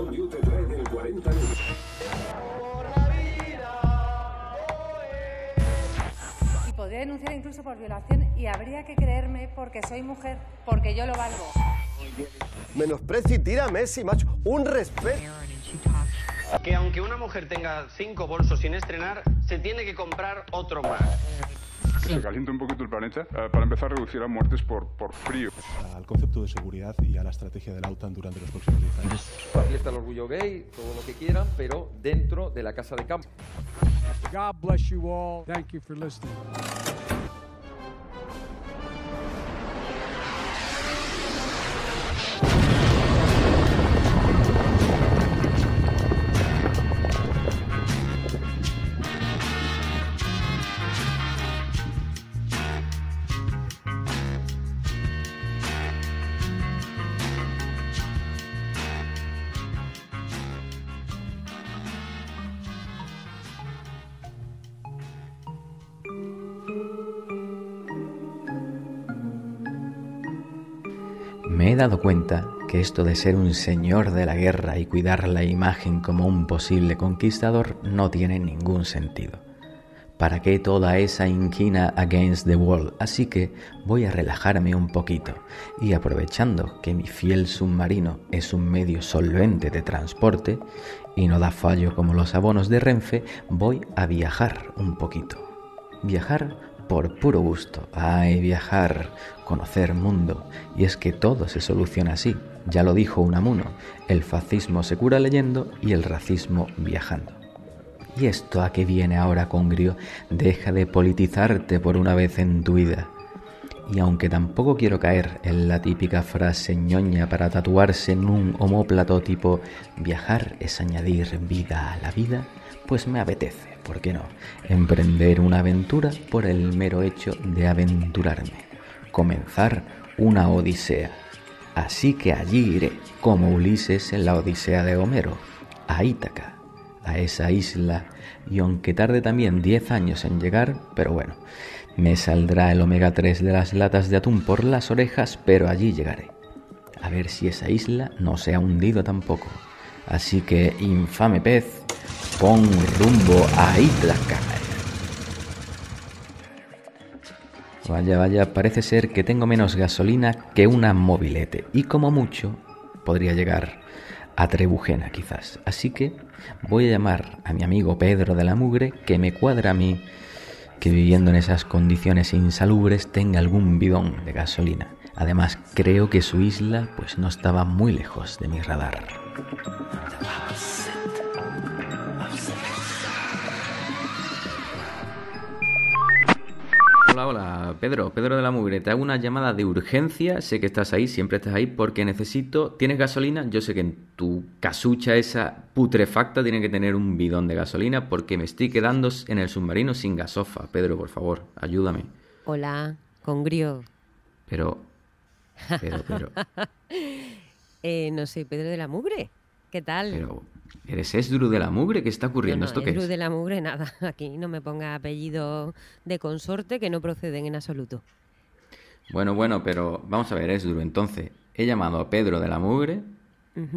Sol You te trae del 40 minutos. Y podría denunciar incluso por violación y habría que creerme porque soy mujer, porque yo lo valgo. Menosprecio y tira a Messi, macho. Un respeto. Que aunque una mujer tenga cinco bolsos sin estrenar, se tiene que comprar otro más. Se calienta un poquito el planeta. eh, para empezar, reducirá muertes por, por frío. al concepto de seguridad y a la estrategia de la OTAN durante los próximos 10 años. La fiesta del orgullo gay, todo lo que quieran, pero dentro de la casa de campo. God bless you all. Thank you for listening. Dado cuenta que esto de ser un señor de la guerra y cuidar la imagen como un posible conquistador no tiene ningún sentido. ¿Para qué toda esa inquina against the wall? Así que voy a relajarme un poquito y aprovechando que mi fiel submarino es un medio solvente de transporte y no da fallo como los abonos de Renfe, voy a viajar un poquito. Viajar por puro gusto. Ay, viajar, conocer mundo. Y es que todo se soluciona así. Ya lo dijo Unamuno, el fascismo se cura leyendo y el racismo viajando. ¿Y esto a qué viene ahora, Congrio? Deja de politizarte por una vez en tu vida. Y aunque tampoco quiero caer en la típica frase ñoña para tatuarse en un homóplato tipo viajar es añadir vida a la vida, pues me apetece, ¿por qué no? Emprender una aventura por el mero hecho de aventurarme. Comenzar una odisea. Así que allí iré, como Ulises en la Odisea de Homero, a Ítaca, a esa isla, y aunque tarde también 10 años en llegar, pero bueno, me saldrá el omega 3 de las latas de atún por las orejas, pero allí llegaré. A ver si esa isla no se ha hundido tampoco. Así que, infame pez, pon rumbo a Ítaca. Vaya, vaya, parece ser que tengo menos gasolina que una mobilete y como mucho podría llegar a Trebujena quizás. Así que voy a llamar a mi amigo Pedro de la Mugre que me cuadra a mí que viviendo en esas condiciones insalubres tenga algún bidón de gasolina. Además, creo que su isla pues no estaba muy lejos de mi radar. Hola, hola, Pedro, Pedro de la Mugre, te hago una llamada de urgencia, sé que estás ahí, siempre estás ahí, porque necesito, ¿tienes gasolina? Yo sé que en tu casucha esa putrefacta tiene que tener un bidón de gasolina porque me estoy quedando en el submarino sin gasofa. Pedro, por favor, ayúdame. Hola, Congrio. Pero, pero, pero, Eh, no soy Pedro de la Mugre. ¿Qué tal? pero, ¿eres Esdru de la Mugre? ¿Qué está ocurriendo? no, ¿Esto qué es? de la Mugre, nada. Aquí no me ponga apellido de consorte que no proceden en absoluto. Bueno, bueno, pero vamos a ver, Esdru, entonces, he llamado a Pedro de la Mugre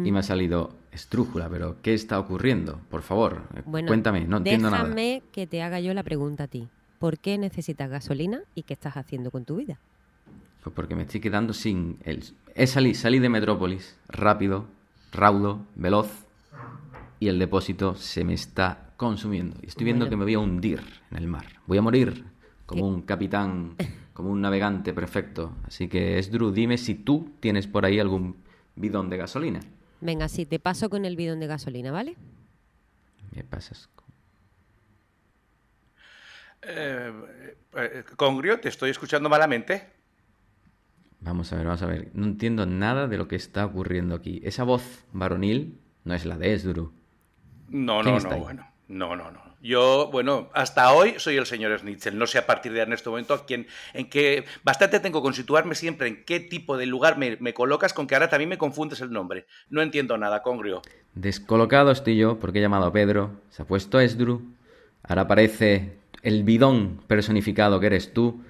y me ha salido estrújula, pero ¿qué está ocurriendo? Por favor, eh, Bueno, cuéntame, no entiendo nada. déjame que te haga yo la pregunta a ti. ¿Por qué necesitas gasolina y qué estás haciendo con tu vida? Pues porque me estoy quedando sin el... He salí, salí de Metrópolis, rápido, raudo, veloz, y el depósito se me está consumiendo. Y estoy viendo Bueno. que me voy a hundir en el mar. Voy a morir como ¿Qué? un capitán, como un navegante perfecto. Así que, Esdru, dime si tú tienes por ahí algún bidón de gasolina. Venga, sí, te paso con el bidón de gasolina, ¿vale? Me pasas... con- Eh, eh, Congrio, te estoy escuchando malamente. Vamos a ver, vamos a ver. No entiendo nada de lo que está ocurriendo aquí. Esa voz varonil no es la de Esdru. No, ¿Quién no, no, ahí? bueno. No, no, no. Yo, bueno, hasta hoy soy el señor Schnitzel. No sé a partir de en este momento a quién, en qué. Bastante tengo con situarme siempre en qué tipo de lugar me, me colocas, con que ahora también me confundes el nombre. No entiendo nada, Congrio. Descolocado estoy yo porque he llamado a Pedro, se ha puesto Esdru, ahora aparece el bidón personificado que eres tú.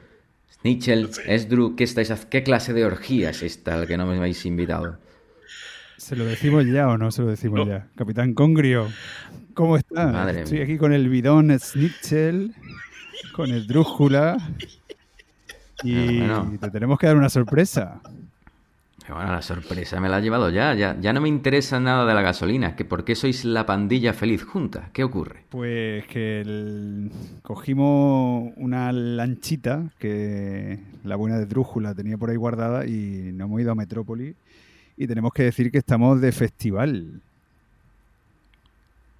Snitchel, Esdru, ¿qué, estáis, ¿qué clase de orgía es esta al que no me habéis invitado? ¿Se lo decimos ya o no se lo decimos ya? Capitán Congrio, ¿cómo está? Madre Estoy mía. aquí con el bidón Snitchel, con el Drújula y Ah, bueno. te tenemos que dar una sorpresa. Bueno, la sorpresa me la ha llevado ya. ya. Ya no me interesa nada de la gasolina. que ¿Por qué sois la pandilla feliz junta? ¿Qué ocurre? Pues que el- cogimos una lanchita que la buena de Drújula tenía por ahí guardada y nos hemos ido a Metrópoli y tenemos que decir que estamos de festival.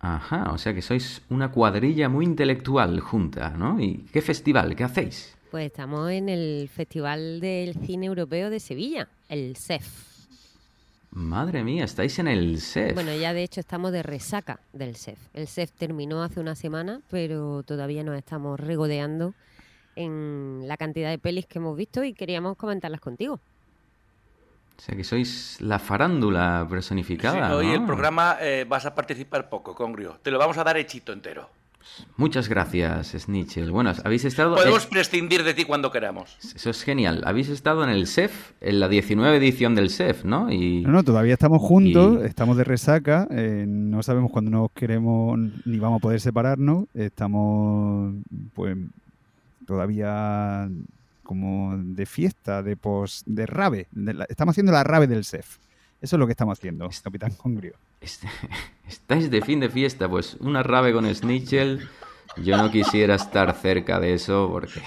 Ajá, o sea que sois una cuadrilla muy intelectual junta, ¿no? ¿Y qué festival? ¿Qué hacéis? Pues estamos en el Festival del Cine Europeo de Sevilla, el CEF. Madre mía, estáis en el SEF. Bueno, ya de hecho estamos de resaca del CEF. El CEF terminó hace una semana, pero todavía nos estamos regodeando en la cantidad de pelis que hemos visto y queríamos comentarlas contigo. O sea que sois la farándula personificada. Sí, hoy ¿no? el programa eh, vas a participar poco, Congrio. Te lo vamos a dar hechito entero. Muchas gracias, Snitchel. Bueno, habéis estado... Podemos prescindir de ti cuando queramos. Eso es genial. Habéis estado en el SEF, en la 19 edición del SEF, ¿no? Y... No, no, todavía estamos juntos, Y- estamos de resaca, eh, no sabemos cuándo nos queremos ni vamos a poder separarnos, estamos pues todavía como de fiesta, de pos, de rave, de la- estamos haciendo la rave del SEF. Eso es lo que estamos haciendo, Capitán Congrio. Este- Estáis de fin de fiesta, pues una rave con Snitchel. Yo no quisiera estar cerca de eso porque,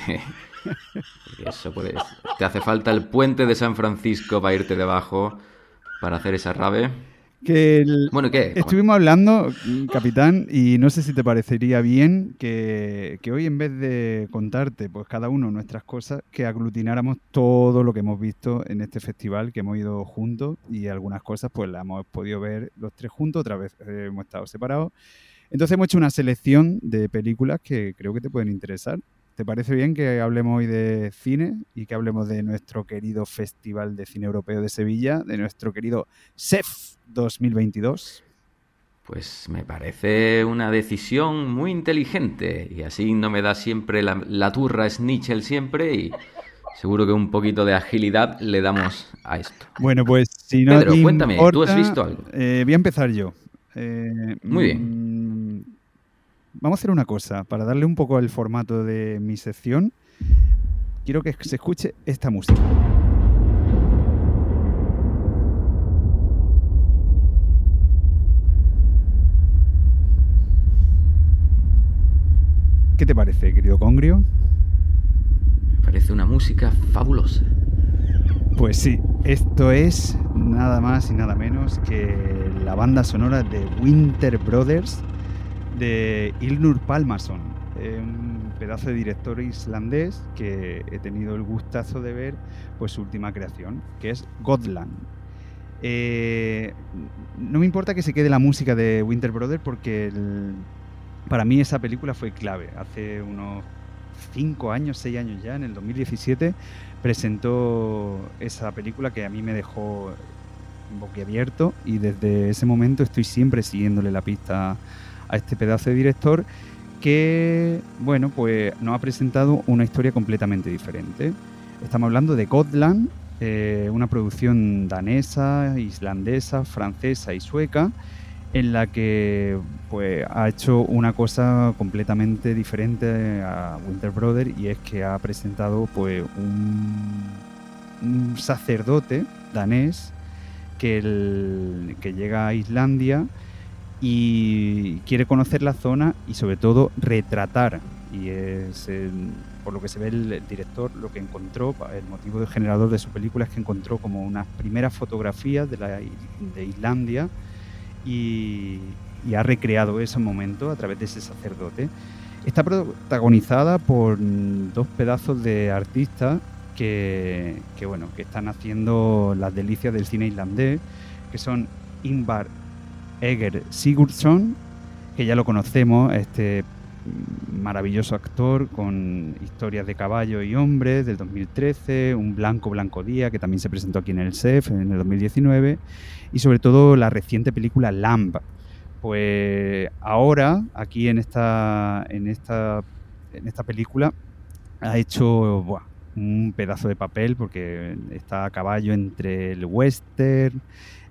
porque eso puede. Te hace falta el puente de San Francisco para irte debajo para hacer esa rave. Que el- Bueno, ¿qué? Estuvimos hablando, capitán, y no sé si te parecería bien que, que hoy en vez de contarte, pues cada uno nuestras cosas, que aglutináramos todo lo que hemos visto en este festival, que hemos ido juntos, y algunas cosas pues las hemos podido ver los tres juntos, otra vez eh, hemos estado separados. Entonces hemos hecho una selección de películas que creo que te pueden interesar. ¿Te parece bien que hablemos hoy de cine y que hablemos de nuestro querido Festival de Cine Europeo de Sevilla, de nuestro querido SEF 2022? Pues me parece una decisión muy inteligente y así no me da siempre la, la turra Snitchel siempre y seguro que un poquito de agilidad le damos a esto. Bueno, pues si no Pedro, te cuéntame, ¿tú has visto algo? eh, voy a empezar yo. Eh, Muy bien. Vamos a hacer una cosa, para darle un poco el formato de mi sección, quiero que se escuche esta música. ¿Qué te parece, querido Congrio? Me parece una música fabulosa. Pues sí, esto es nada más y nada menos que la banda sonora de Winter Brothers de Ilnur Palmason, un pedazo de director islandés que he tenido el gustazo de ver pues su última creación, que es Godland. Eh, no me importa que se quede la música de Winter Brothers porque para mí esa película fue clave. Hace unos 5 años, 6 años ya, en el 2017, presentó esa película que a mí me dejó boquiabierto y desde ese momento estoy siempre siguiéndole la pista a este pedazo de director que, bueno, pues nos ha presentado una historia completamente diferente. Estamos hablando de Gotland, eh, una producción danesa, islandesa, francesa y sueca, en la que pues ha hecho una cosa completamente diferente a Winter Brother y es que ha presentado pues un, sacerdote danés que llega a Islandia y quiere conocer la zona y sobre todo retratar y es el- por lo que se ve el director lo que encontró el motivo de generador de su película es que encontró como unas primeras fotografías de, la, de Islandia y, y ha recreado ese momento a través de ese sacerdote. Está protagonizada por dos pedazos de artistas que, que, bueno, que están haciendo las delicias del cine islandés, que son Ingvar Eger Sigurdsson, que ya lo conocemos, este maravilloso actor con historias de caballo y hombres del 2013, un Blanco Blanco Día, que también se presentó aquí en el SEF en el 2019, y sobre todo la reciente película Lamb. Pues ahora, aquí en esta, en esta, en esta película, ha hecho buah, un pedazo de papel porque está a caballo entre el western,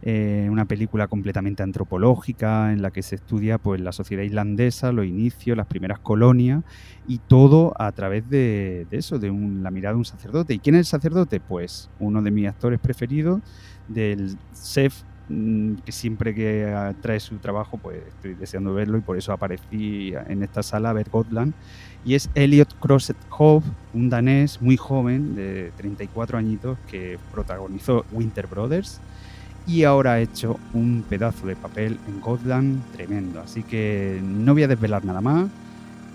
eh, una película completamente antropológica en la que se estudia pues, la sociedad islandesa, los inicios, las primeras colonias y todo a través de, eso, de la mirada de un sacerdote. ¿Y quién es el sacerdote? Pues uno de mis actores preferidos, del chef mm, que siempre que trae su trabajo, pues estoy deseando verlo y por eso aparecí en esta sala a ver Gotland. Y es Elliot Crosset Hove, un danés muy joven, de 34 añitos, que protagonizó Winter Brothers y ahora ha hecho un pedazo de papel en Gotland tremendo. Así que no voy a desvelar nada más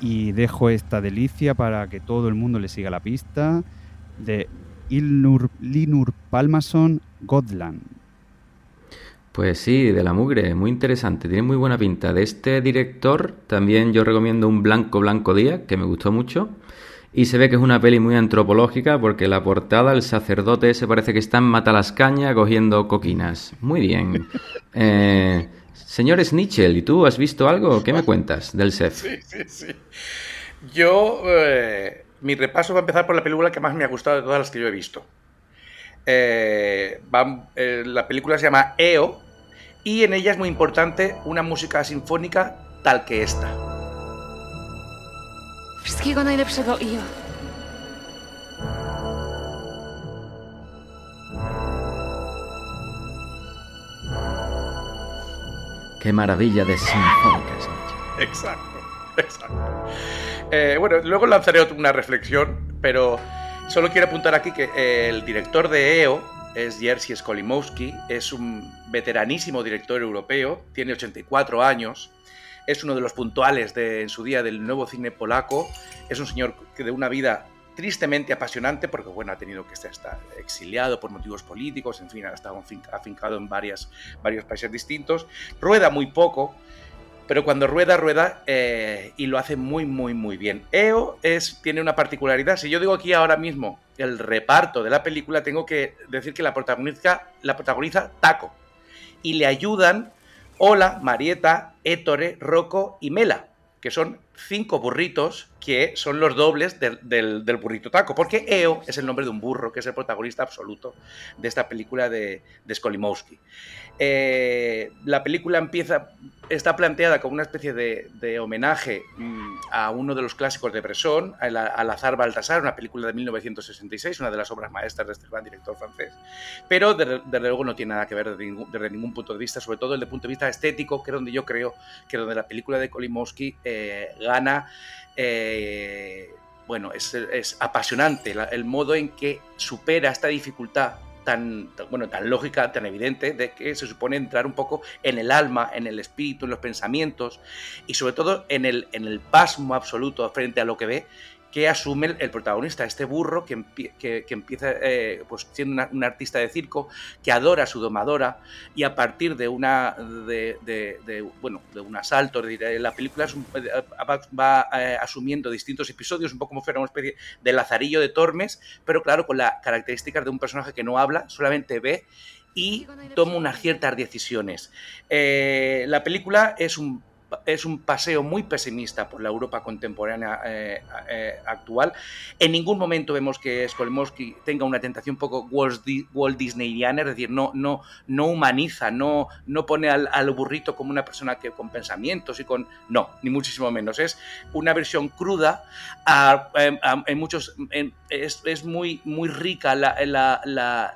y dejo esta delicia para que todo el mundo le siga la pista de Ilnur, Linur Palmason Gotland. Pues sí, de la mugre, muy interesante, tiene muy buena pinta. De este director también yo recomiendo un Blanco Blanco Día, que me gustó mucho. Y se ve que es una peli muy antropológica porque la portada, el sacerdote se parece que está en Matalascaña cogiendo coquinas. Muy bien. Eh, señor Snitchell, ¿y tú has visto algo? ¿Qué me cuentas del chef? Sí, sí, sí. Yo, eh, mi repaso va a empezar por la película que más me ha gustado de todas las que yo he visto. Eh, la película se llama EO y en ella es muy importante una música sinfónica tal que esta. Wszystkiego najlepszego, Io. Qué maravilla de sinfónicas. Exacto, exacto. Eh, bueno, luego lanzaré una reflexión, pero solo quiero apuntar aquí que el director de EO es Jerzy Skolimowski, es un veteranísimo director europeo, tiene 84 años es uno de los puntuales de, en su día del nuevo cine polaco, es un señor que de una vida tristemente apasionante porque bueno, ha tenido que estar exiliado por motivos políticos, en fin, ha estado afincado en varias, varios países distintos, rueda muy poco, pero cuando rueda, rueda eh, y lo hace muy, muy, muy bien. EO es, tiene una particularidad, si yo digo aquí ahora mismo el reparto de la película, tengo que decir que la protagoniza, la protagoniza Taco y le ayudan Hola, Marieta, Ettore, Rocco y Mela, que son cinco burritos que son los dobles del, burrito taco, porque Eo es el nombre de un burro, que es el protagonista absoluto de esta película de, de Skolimowski. Eh, la película empieza, está planteada como una especie de, homenaje mm, a uno de los clásicos de Bresson, al, azar Baltasar, una película de 1966, una de las obras maestras de este gran director francés, pero desde, luego no tiene nada que ver desde ningún, punto de vista, sobre todo desde el punto de vista estético, que es donde yo creo que donde la película de Kolimowski eh, gana eh, bueno, es, apasionante el modo en que supera esta dificultad tan, bueno, tan lógica, tan evidente, de que se supone entrar un poco en el alma, en el espíritu, en los pensamientos y sobre todo en el, en el pasmo absoluto frente a lo que ve que asume el, protagonista, este burro que, que, empieza eh, pues siendo un artista de circo, que adora a su domadora y a partir de una de, bueno de un asalto, la película eh, va, eh, asumiendo distintos episodios, un poco como fuera una especie de lazarillo de Tormes, pero claro, con las características de un personaje que no habla, solamente ve y toma unas ciertas decisiones. la película es un es un paseo muy pesimista por la Europa contemporánea eh, eh, actual. En ningún momento vemos que Skolimowski tenga una tentación un poco Walt, Disneyiana, es decir, no, no, no humaniza, no, no pone al, burrito como una persona que con pensamientos y con... No, ni muchísimo menos. Es una versión cruda, en muchos... es, es, muy, muy rica la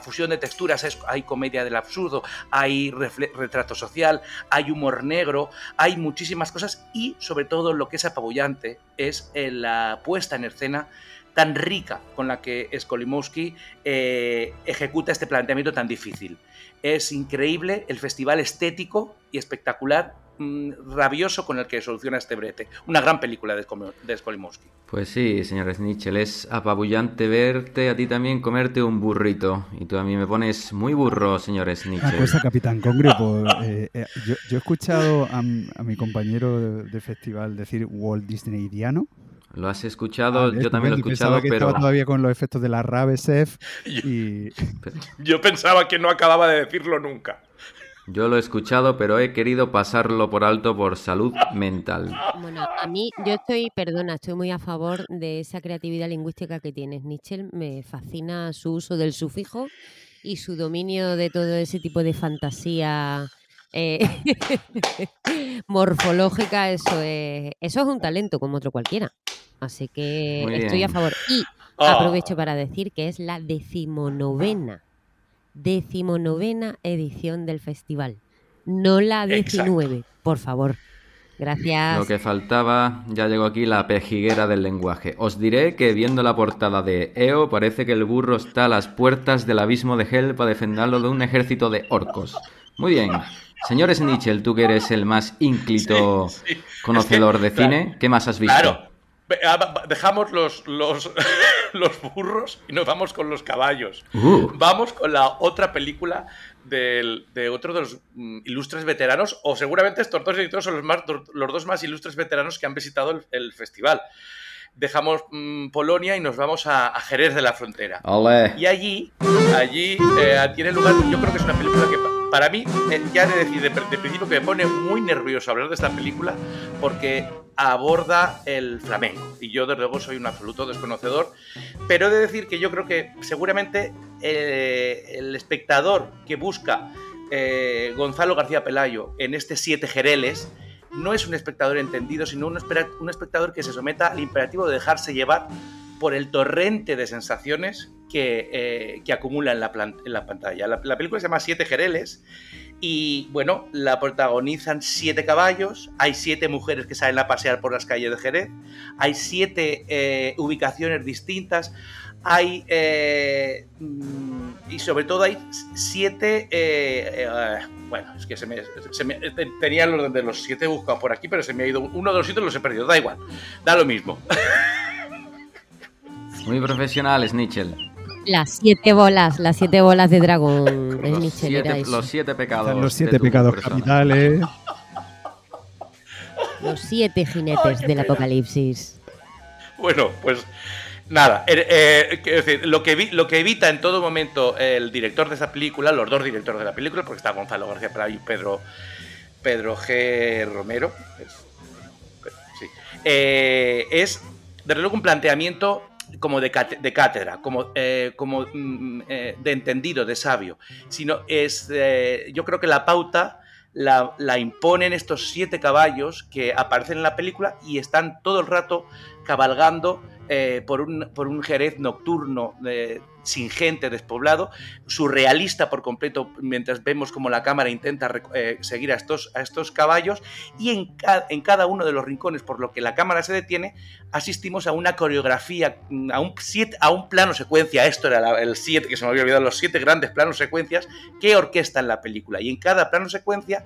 fusión de texturas, hay comedia del absurdo, hay retrato social, hay humor negro, hay muchísimas cosas y sobre todo lo que es apabullante es eh, la puesta en escena tan rica con la que Skolimowski eh, ejecuta este planteamiento tan difícil. Es increíble el festival estético y espectacular mm, rabioso con el que soluciona este brete. Una gran película de, de Skolimowski. Pues sí, señor Snitchell, es apabullante verte a ti también comerte un burrito. Y tú a mí me pones muy burro, señor Snitchell. Una cosa, Capitán Congre, eh, eh, yo, he escuchado a, mi compañero de, festival decir Walt Disneyiano. Lo has escuchado, yo también lo he escuchado, que pero. Estaba todavía con los efectos de la Rabesef y. Yo pensaba que no acababa de decirlo nunca. Yo lo he escuchado, pero he querido pasarlo por alto por salud mental. Bueno, a mí, yo estoy, perdona, estoy muy a favor de esa creatividad lingüística que tienes, Nietzsche. Me fascina su uso del sufijo y su dominio de todo ese tipo de fantasía eh, morfológica. Eso es, eso es un talento como otro cualquiera. Así que estoy a favor. Y Ah. aprovecho para decir que es la decimonovena, decimonovena edición del festival. No la Exacto. 19, por favor. Gracias. Lo que faltaba, ya llegó aquí la pejiguera del lenguaje. Os diré que viendo la portada de EO parece que el burro está a las puertas del abismo de Hell para defenderlo de un ejército de orcos. Muy bien. Señores Nichel, tú que eres el más ínclito Sí, sí. conocedor Es que, de cine, ¿qué más has visto? Claro. Ah, Dejamos los, los, los burros y nos vamos con los caballos. Uh. Vamos con la otra película del- de otro de los mm, ilustres veteranos, o seguramente estos dos directores son los, más, los dos más ilustres veteranos que han visitado el, el festival. Dejamos mm, Polonia y nos vamos a, a Jerez de la Frontera. Y allí, allí eh, tiene lugar, yo creo que es una película que pa- para mí, eh, ya he de decir de, de principio que me pone muy nervioso hablar de esta película porque aborda el flamenco. Y yo desde luego soy un absoluto desconocedor, pero he de decir que yo creo que seguramente eh, el espectador que busca eh, Gonzalo García Pelayo en este Siete Jereles no es un espectador entendido, sino un, un espectador que se someta al imperativo de dejarse llevar por el torrente de sensaciones que, eh, que acumula en la, en la pantalla. La, la película se llama Siete Jereles y, bueno, la protagonizan siete caballos, hay siete mujeres que salen a pasear por las calles de Jerez, hay siete eh, ubicaciones distintas, hay... eh, mm, y sobre todo hay siete... eh, bueno, es que se me, tenía los de los siete buscados por aquí, pero se me ha ido... Uno de los siete los he perdido, da igual, da lo mismo. Muy profesional, Nichel. Las siete bolas, las siete bolas de dragón. Es Los siete, los siete pecados. Están los siete pecados capitales. Los siete jinetes del apocalipsis. Bueno, pues nada, eh, eh, quiero decir, lo, que vi- lo que evita en todo momento el director de esa película, los dos directores de la película, porque está Gonzalo García Pelayo y Pedro, Pedro G. Romero, es, sí, eh, es desde luego un planteamiento como de, de cátedra, como, eh, como mm, eh, de entendido, de sabio, sino es, eh, yo creo que la pauta la, la imponen estos siete caballos que aparecen en la película y están todo el rato cabalgando por, un, por un Jerez nocturno sin gente, despoblado, surrealista por completo, mientras vemos como la cámara intenta eh, seguir a estos, a estos caballos y en, en cada uno de los rincones, por lo que la cámara se detiene, asistimos a una coreografía, mm, a un, siete, a un plano secuencia, esto era el 7, que se me había olvidado, los siete grandes planos secuencias que orquestan la película. Y en cada plano secuencia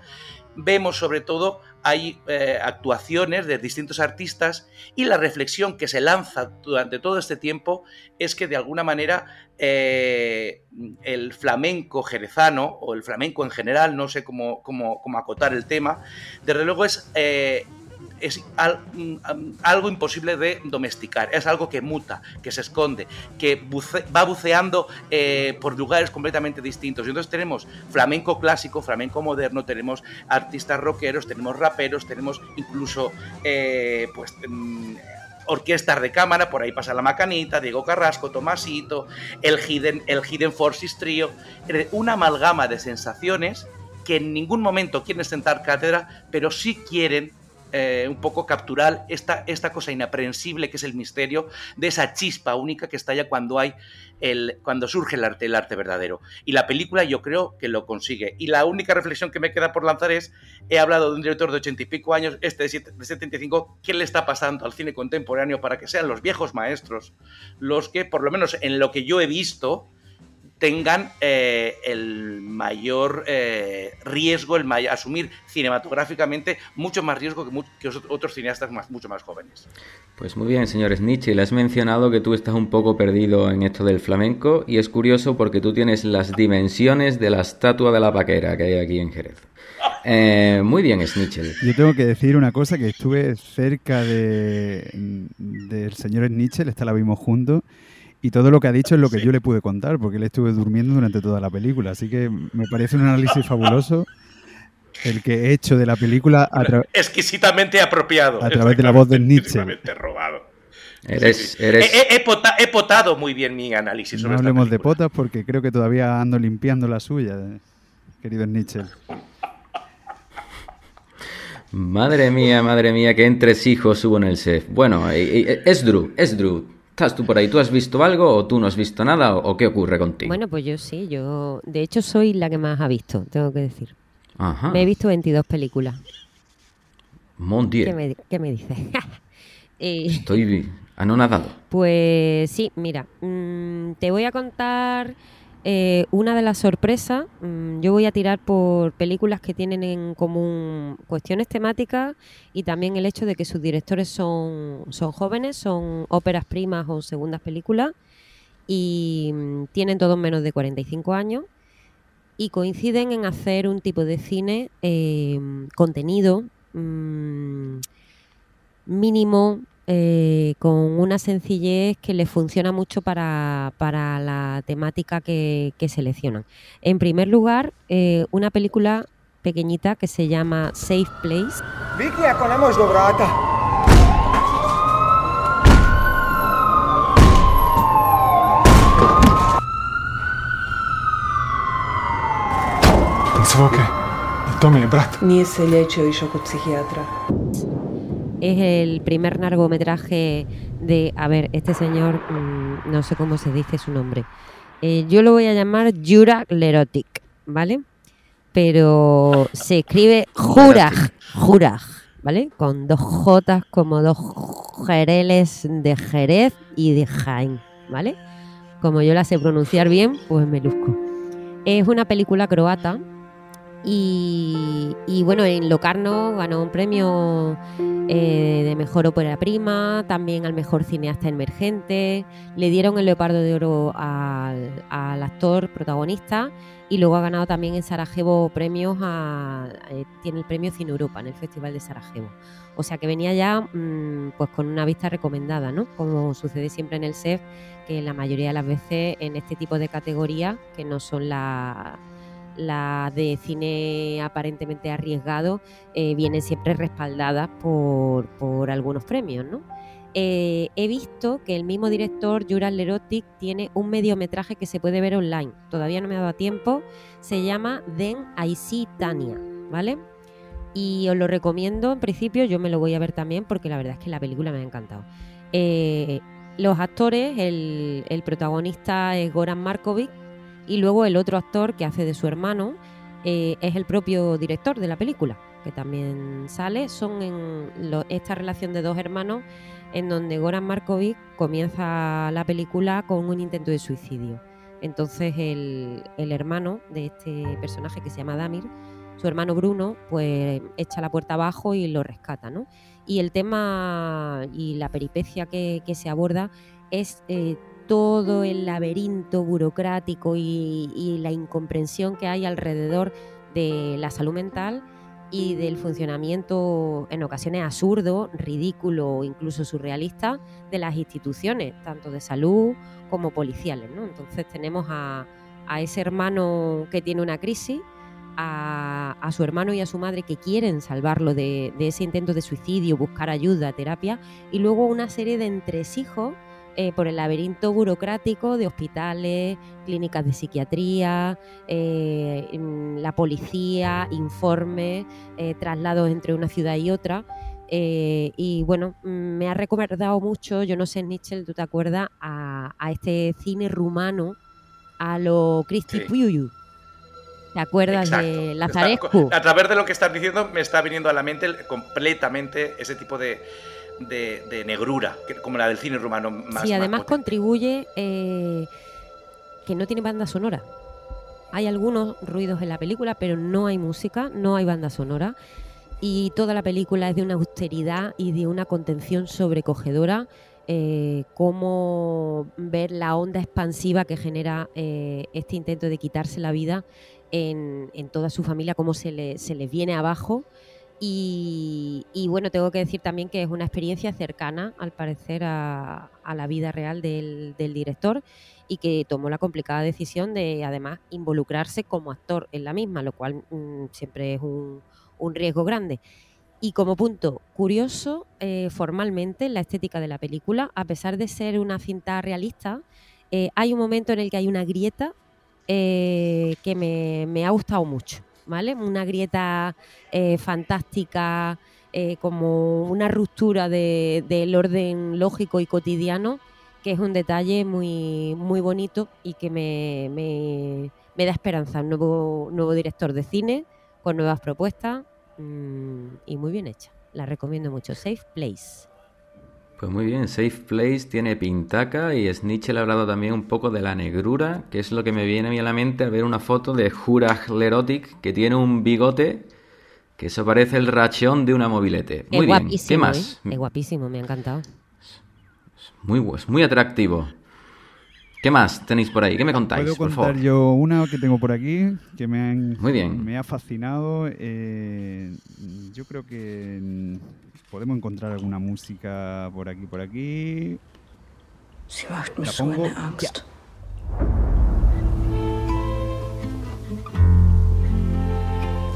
vemos sobre todo hay eh, actuaciones de distintos artistas y la reflexión que se lanza durante todo este tiempo es que de alguna manera eh, el flamenco jerezano o el flamenco en general, no sé cómo, cómo- cómo acotar el tema, desde luego es, eh, es mm, algo imposible de domesticar, es algo que muta, que se esconde, que va buceando eh, por lugares completamente distintos. Y entonces tenemos flamenco clásico, flamenco moderno, tenemos artistas rockeros, tenemos raperos, tenemos incluso eh, pues mm, orquestas de cámara, por ahí pasa la Macanita, Diego Carrasco, Tomasito, el Hidden, el Hidden Forces Trio, eh, una amalgama de sensaciones que en ningún momento quieren sentar cátedra, pero sí quieren eh, un poco capturar esta, esta cosa inaprehensible que es el misterio de esa chispa única que estalla cuando hay el, cuando surge el arte, el arte verdadero. Y la película yo creo que lo consigue. Y la única reflexión que me queda por lanzar es, he hablado de un director de ochenta y pico años, este de, siete- de 75, ¿qué le está pasando al cine contemporáneo para que sean los viejos maestros los que, por lo menos en lo que yo he visto, tengan eh, el mayor eh, riesgo, el may- asumir cinematográficamente mucho más riesgo que, que os- otros cineastas más, mucho más jóvenes. Pues muy bien, señores Nietzsche, le has mencionado que tú estás un poco perdido en esto del flamenco y es curioso porque tú tienes las dimensiones de la estatua de la paquera que hay aquí en Jerez. Eh, muy bien, Snitchell. Yo tengo que decir una cosa, que estuve cerca de, del señor Snitchell, esta la vimos juntos, y todo lo que ha dicho es lo que yo le pude contar, porque él estuve durmiendo durante toda la película, así que me parece un análisis fabuloso el que he hecho de la película a, Exquisitamente apropiado. a través de la voz de Nietzsche. Exquisitamente robado. Eres, eres, He, he- he pota- he potado muy bien mi análisis No esta hablemos de potas porque creo que todavía ando limpiando la suya, querido Nietzsche. Madre mía, madre mía, qué entresijos hubo en el SEF. Bueno, es Drew, es Drew. ¿Estás tú por ahí? ¿Tú has visto algo o tú no has visto nada o, o qué ocurre contigo? Bueno, pues yo sí, yo de hecho soy la que más ha visto, tengo que decir. Ajá. Me he visto 22 películas. Mon. ¿Qué me, qué me dices? Eh, Estoy anonadado. Pues sí, mira, mm, te voy a contar eh, una de las sorpresas. Mm, yo voy a tirar por películas que tienen en común cuestiones temáticas y también el hecho de que sus directores son, son jóvenes, son óperas primas o segundas películas y mm, tienen todos menos de 45 años y coinciden en hacer un tipo de cine eh, contenido mm, mínimo, eh, con una sencillez que les funciona mucho para, para la temática que, que seleccionan. En primer lugar, eh, una película pequeñita que se llama Safe Place. Vicky, ako na možno vráta. Svoke, to mi je brat. Nije se liječio, išao kod psihijatra. Es el primer largometraje de, a ver, este señor, mm, no sé cómo se dice su nombre. Eh, yo lo voy a llamar Juraj Lerotic, ¿vale? Pero se escribe Juraj, Juraj, ¿vale? Con dos J como dos jereles de Jerez y de Jaén, ¿vale? Como yo la sé pronunciar bien, pues me luzco. Es una película croata y, bueno, en Locarno ganó un premio eh, de mejor ópera prima, también al mejor cineasta emergente. Le dieron el Leopardo de Oro al, actor protagonista y luego ha ganado también en Sarajevo premios. A, eh, tiene el premio Cine Europa en el Festival de Sarajevo. O sea que venía ya mm, pues con una vista recomendada, ¿no? Como sucede siempre en el SEF, que la mayoría de las veces en este tipo de categorías, que no son la la de cine aparentemente arriesgado eh, vienen siempre respaldadas por, por algunos premios, ¿no? Eh, he visto que el mismo director, Jural Lerotic, tiene un mediometraje que se puede ver online. Todavía no me ha dado tiempo. Se llama Then I See Tania, ¿vale? Y os lo recomiendo en principio, yo me lo voy a ver también porque la verdad es que la película me ha encantado. Eh, los actores, el, el protagonista es Goran Markovic, y luego el otro actor que hace de su hermano eh, es el propio director de la película, que también sale. Son en esta relación de dos hermanos en donde Goran Markovic comienza la película con un intento de suicidio. Entonces el, el hermano de este personaje que se llama Damir, su hermano Bruno, pues echa la puerta abajo y lo rescata, ¿no? Y el tema y la peripecia que, que se aborda es eh, todo el laberinto burocrático y, la incomprensión que hay alrededor de la salud mental y del funcionamiento en ocasiones absurdo, ridículo o incluso surrealista de las instituciones, tanto de salud como policiales. ¿no? Entonces tenemos a, a ese hermano que tiene una crisis, a, a su hermano y a su madre que quieren salvarlo de, de ese intento de suicidio, buscar ayuda, terapia, y luego una serie de entresijos eh, por el laberinto burocrático de hospitales, clínicas de psiquiatría, eh, mm, la policía, informes, eh, traslados entre una ciudad y otra. Y bueno, me ha recomendado mucho, yo no sé, Nietzsche, ¿tú te acuerdas? A, a este cine rumano, a lo Cristi Sí. Puiu. ¿Te acuerdas Exacto. de Está- Lazarescu? a través de lo que estás diciendo me está viniendo a la mente completamente ese tipo de, de- de negrura, como la del cine rumano más. sí, más además contribuye eh, que no tiene banda sonora. Hay algunos ruidos en la película, pero no hay música, no hay banda sonora. Y toda la película es de una austeridad y de una contención sobrecogedora. Eh, cómo ver la onda expansiva que genera eh, este intento de quitarse la vida en, en toda su familia, cómo se, le, se les viene abajo Y, bueno, tengo que decir también que es una experiencia cercana, al parecer, a, la vida real del, del, director y que tomó la complicada decisión de, además, involucrarse como actor en la misma, lo cual mmm, siempre es un, un, riesgo grande. Y como punto curioso, eh, formalmente, la estética de la película, a pesar de ser una cinta realista, eh, hay un momento en el que hay una grieta eh, que me, me ha gustado mucho. ¿Vale? Una grieta eh, fantástica, eh, como una ruptura de, del orden lógico y cotidiano, que es un detalle muy, muy bonito y que me, me, da esperanza. Un nuevo, nuevo director de cine con nuevas propuestas mmm, y muy bien hecha. La recomiendo mucho. Safe Place. Pues muy bien, Safe Place tiene pintaca y Snitchell ha hablado también un poco de la negrura, que es lo que me viene a mí a la mente al ver una foto de Juraj Lerotic, que tiene un bigote que eso parece el rachón de una mobilete. Muy es bien, ¿qué más? ¿eh? Es guapísimo, me ha encantado. Muy, es muy atractivo. ¿Qué más tenéis por ahí? ¿Qué me contáis? Puedo por contar favor? yo una que tengo por aquí que me, han, Muy bien. me ha fascinado. Eh, yo creo que mm, podemos encontrar alguna música por aquí, por aquí. Macht mich La pongo eine Angst.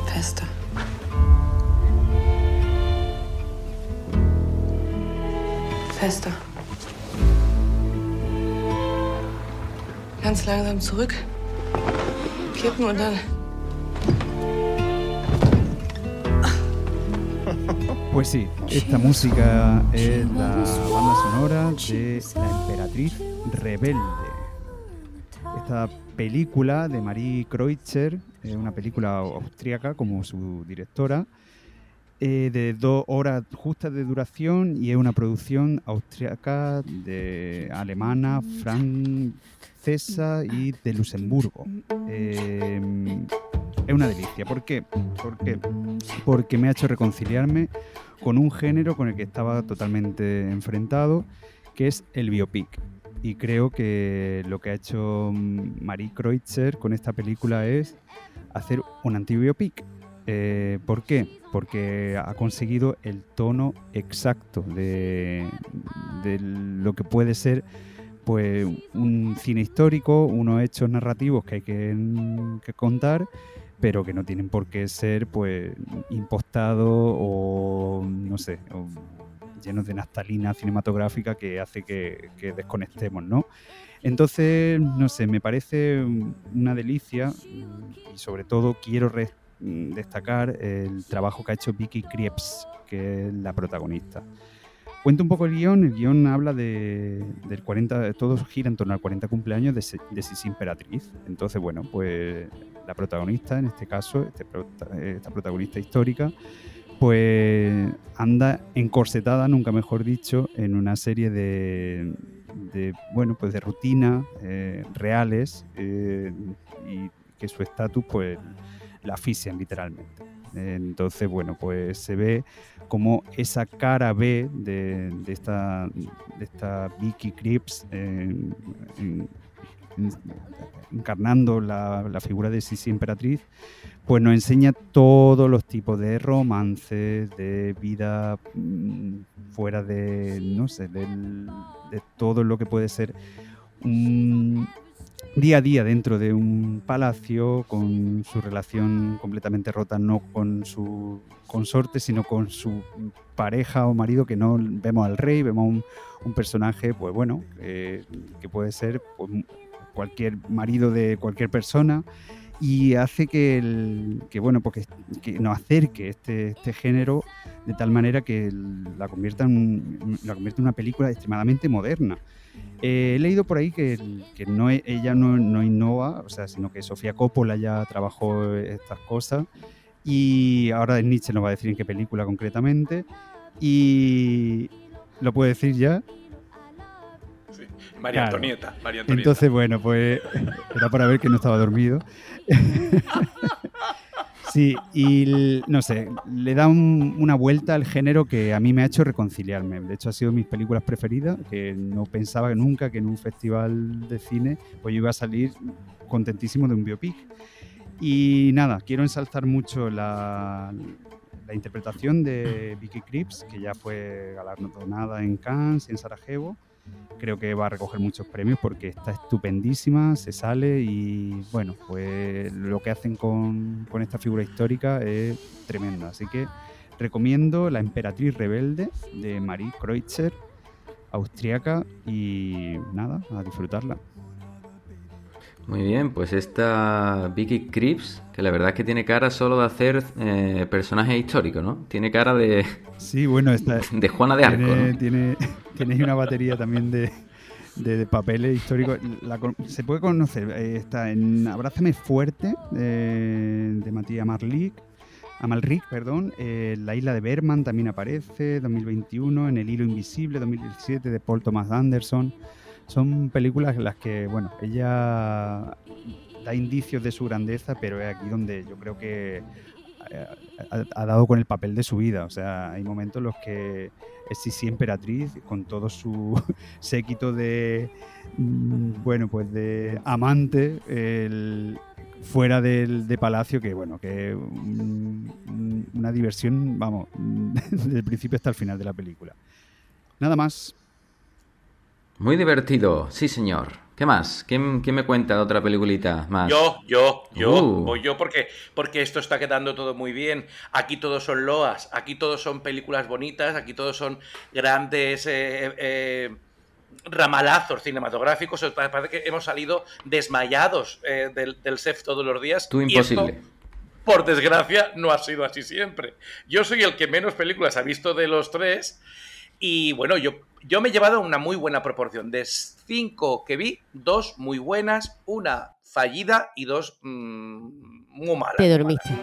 Fester. Fester. Ganz langsam zurück. Kippen und dann. Pues sí, esta música es la banda sonora de La Emperatriz Rebelde. Esta película de Marie Kreutzer, eh, una película austríaca como su directora, eh, de dos horas justas de duración y es una producción austríaca, de alemana, francesa y de Luxemburgo. Eh, es una delicia. ¿Por qué? ¿Por qué? Porque me ha hecho reconciliarme con un género con el que estaba totalmente enfrentado, que es el biopic. Y creo que lo que ha hecho Marie Kreutzer con esta película es hacer un antibiopic. Eh, ¿Por qué? Porque ha conseguido el tono exacto de, lo que puede ser pues un cine histórico, unos hechos narrativos que hay que, contar, pero que no tienen por qué ser pues impostados o no sé, llenos de naftalina cinematográfica que hace que, que, desconectemos, ¿no? Entonces, no sé, me parece una delicia y sobre todo quiero destacar el trabajo que ha hecho Vicky Krieps, que es la protagonista. Cuento un poco el guion. El guion habla de, del 40, todo gira en torno al 40 cumpleaños de, de Sisi Imperatriz. Entonces, bueno, pues la protagonista, en este caso, este, esta protagonista histórica, pues anda encorsetada, nunca mejor dicho, en una serie de, de bueno, pues de rutinas eh, reales eh, y que su estatus, pues, la asfixian literalmente. Entonces, bueno, pues se ve como esa cara B de, de esta, de esta Vicky Cripps eh, en, en, encarnando la, la, figura de Sisi Emperatriz, pues nos enseña todos los tipos de romances, de vida mmm, fuera de, no sé, del, de todo lo que puede ser un día a día dentro de un palacio con su relación completamente rota, no con su consorte, sino con su pareja o marido, que no vemos al rey, vemos un, personaje, pues bueno, eh, que puede ser pues, cualquier marido de cualquier persona y hace que, el, que bueno, porque, que nos acerque este, este género de tal manera que la convierta en, la convierte en una película extremadamente moderna. Eh, he leído por ahí que, que no, ella no, no, innova, o sea, sino que Sofía Coppola ya trabajó estas cosas y ahora Nietzsche nos va a decir en qué película concretamente y lo puede decir ya. Sí. María, claro. Antonieta, María Antonieta. Entonces, bueno, pues era para ver que no estaba dormido. Sí, y no sé, le da un, una vuelta al género que a mí me ha hecho reconciliarme. De hecho, ha sido mis películas preferidas, que no pensaba nunca que en un festival de cine pues yo iba a salir contentísimo de un biopic. Y nada, quiero ensalzar mucho la, la interpretación de Vicky Krieps, que ya fue galardonada en Cannes y en Sarajevo, creo que va a recoger muchos premios porque está estupendísima, se sale y bueno, pues lo que hacen con, con esta figura histórica es tremenda. Así que recomiendo La Emperatriz Rebelde de Marie Kreutzer, austriaca, y nada, a disfrutarla. Muy bien, pues esta Vicky Krieps, que la verdad es que tiene cara solo de hacer eh, personajes históricos, ¿no? Tiene cara de. Sí, bueno, esta. De Juana de Arco. Tiene, ¿no? tiene, una batería también de, de papeles históricos. La se puede conocer, eh, está en Abrázame Fuerte, eh, de Matías Marlik. Amalric, perdón, eh, La isla de Berman también aparece, 2021, En el hilo invisible, 2017, de Paul Thomas Anderson. Son películas en las que, bueno, ella da indicios de su grandeza, pero es aquí donde yo creo que eh, ha, dado con el papel de su vida. O sea, hay momentos en los que es Sisi emperatriz con todo su séquito de, mm, bueno, pues de amante el- fuera del de palacio, que bueno, que una diversión, vamos, desde el principio hasta el final de la película. Nada más. Muy divertido, sí señor. ¿Qué más? ¿Quién, quién me cuenta de otra peliculita más? Yo, yo, yo, Uh. voy yo porque, porque esto está quedando todo muy bien. Aquí todos son loas, aquí todos son películas bonitas, aquí todos son grandes eh, eh, ramalazos cinematográficos. Pa- Parece que hemos salido desmayados eh, del, del SEF todos los días. Tú y esto, imposible. por desgracia, no ha sido así siempre. Yo soy el que menos películas ha visto de los tres. Y bueno, yo, yo me he llevado una muy buena proporción. De cinco que vi, dos muy buenas, una fallida y dos mm, muy malas. Te dormiste.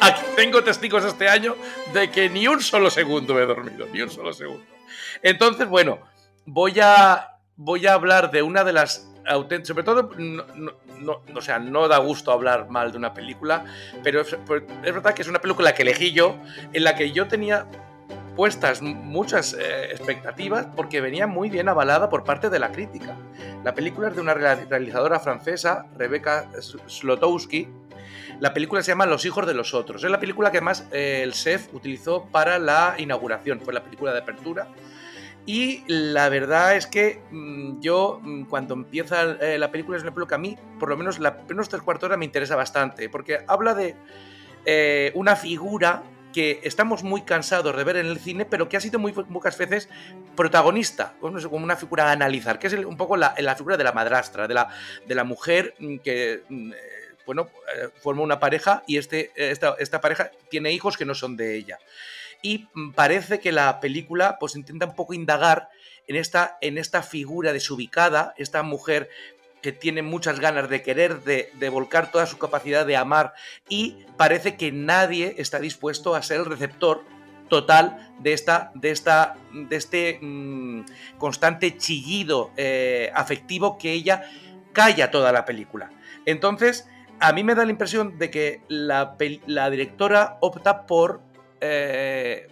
Aquí tengo testigos este año de que ni un solo segundo he dormido, ni un solo segundo. Entonces, bueno, voy a, voy a hablar de una de las sobre todo, no, no- o sea, no da gusto hablar mal de una película, pero es, verdad que es una película que elegí yo, en la que yo tenía puestas muchas eh, expectativas porque venía muy bien avalada por parte de la crítica. La película es de una real- realizadora francesa, Rebecca Slotowski. La película se llama Los hijos de los otros. Es la película que además eh, el SEF utilizó para la inauguración, fue la película de apertura. Y la verdad es que mm, yo, mm, cuando empieza eh, la película, es una película que a mí, por lo menos la primeros tres cuartos hora, me interesa bastante, porque habla de eh, una figura que estamos muy cansados de ver en el cine, pero que ha sido muy pocas veces protagonista, bueno, es como una figura a analizar, que es un poco la, la figura de la madrastra, de la, de la mujer mm, que, eh, bueno, forma una pareja y este, esta, esta pareja tiene hijos que no son de ella. Y parece que la película pues intenta un poco indagar en esta, en esta figura desubicada, esta mujer que tiene muchas ganas de querer, de, volcar toda su capacidad de amar y parece que nadie está dispuesto a ser el receptor total de esta de esta de este mm, constante chillido eh, afectivo que ella calla toda la película. Entonces a mí me da la impresión de que la directora opta por eh,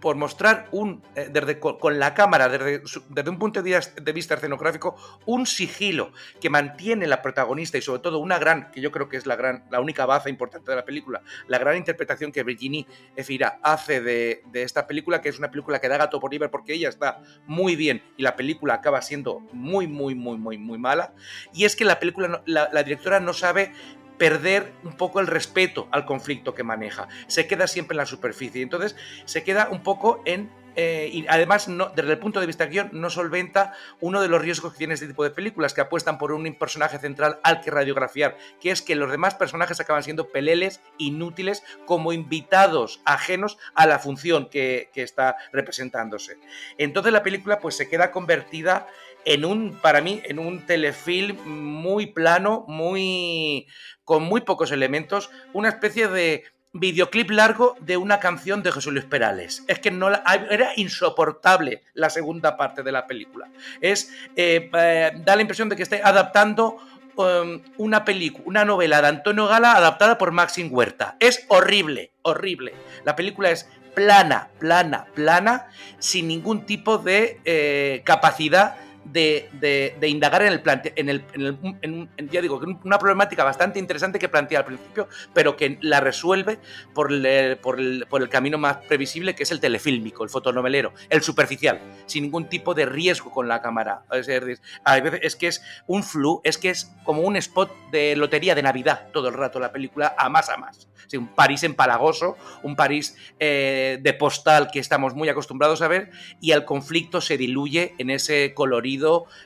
por mostrar un, eh, desde, con, la cámara, desde, desde un punto de vista, escenográfico, un sigilo que mantiene la protagonista y sobre todo una gran, que yo creo que es la, gran, la única baza importante de la película, la gran interpretación que Virginie Efira hace de, de esta película, que es una película que da gato por liebre porque ella está muy bien y la película acaba siendo muy, muy, muy, muy, muy mala. Y es que la película, la directora no sabe perder un poco el respeto al conflicto que maneja. Se queda siempre en la superficie. Entonces se queda un poco en... eh, y además, desde el punto de vista guion, no solventa uno de los riesgos que tiene este tipo de películas, que apuestan por un personaje central al que radiografiar, que es que los demás personajes acaban siendo peleles inútiles como invitados ajenos a la función que, que está representándose. Entonces la película pues se queda convertida en un, para mí, en un telefilm muy plano, muy con muy pocos elementos, una especie de videoclip largo de una canción de José Luis Perales. Es que no la- era insoportable la segunda parte de la película. Es eh, eh, da la impresión de que esté adaptando um, una película, una novela de Antonio Gala adaptada por Maxim Huerta. Es horrible, horrible. La película es plana, plana, plana, sin ningún tipo de eh, capacidad de, de- de indagar en el plante, en el, en el- en- en- ya digo, una problemática bastante interesante que plantea al principio, pero que la resuelve por el, por el- por el camino más previsible, que es el telefílmico, el fotonovelero, el superficial, sin ningún tipo de riesgo con la cámara. Es, veces es que es un flu, es que es como un spot de lotería de Navidad todo el rato la película, a más a más. Sí, un París empalagoso, un París eh, de postal que estamos muy acostumbrados a ver, y el conflicto se diluye en ese colorido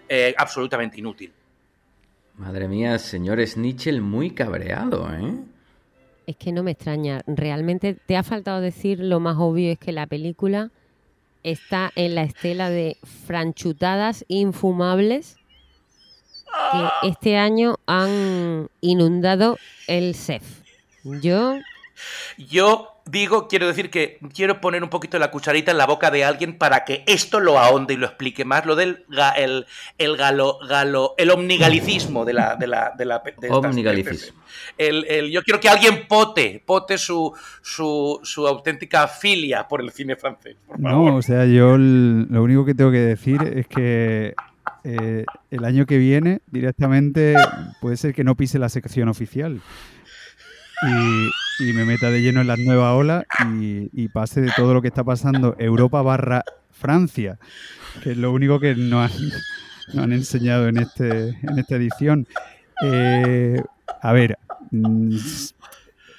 eh, absolutamente inútil. Madre mía, señor Snitchell muy cabreado, ¿eh? Es que no me extraña. Realmente te ha faltado decir lo más obvio es que la película está en la estela de franchutadas infumables que este año han inundado el CEF. Yo Yo digo, quiero decir que quiero poner un poquito la cucharita en la boca de alguien para que esto lo ahonde y lo explique más, lo del ga- el, el galo, galo, el omnigalicismo de la de la de la de estas- Omnigalicismo. el, el- yo quiero que alguien pote, pote su, su, su auténtica filia por el cine francés. por favor. No, o sea, yo lo único que tengo que decir es que eh, el año que viene directamente puede ser que no pise la sección oficial y, y me meta de lleno en las nuevas olas y, pase de todo lo que está pasando Europa barra Francia, que es lo único que nos han, nos han enseñado en, este, en esta edición. Eh, a ver, mm,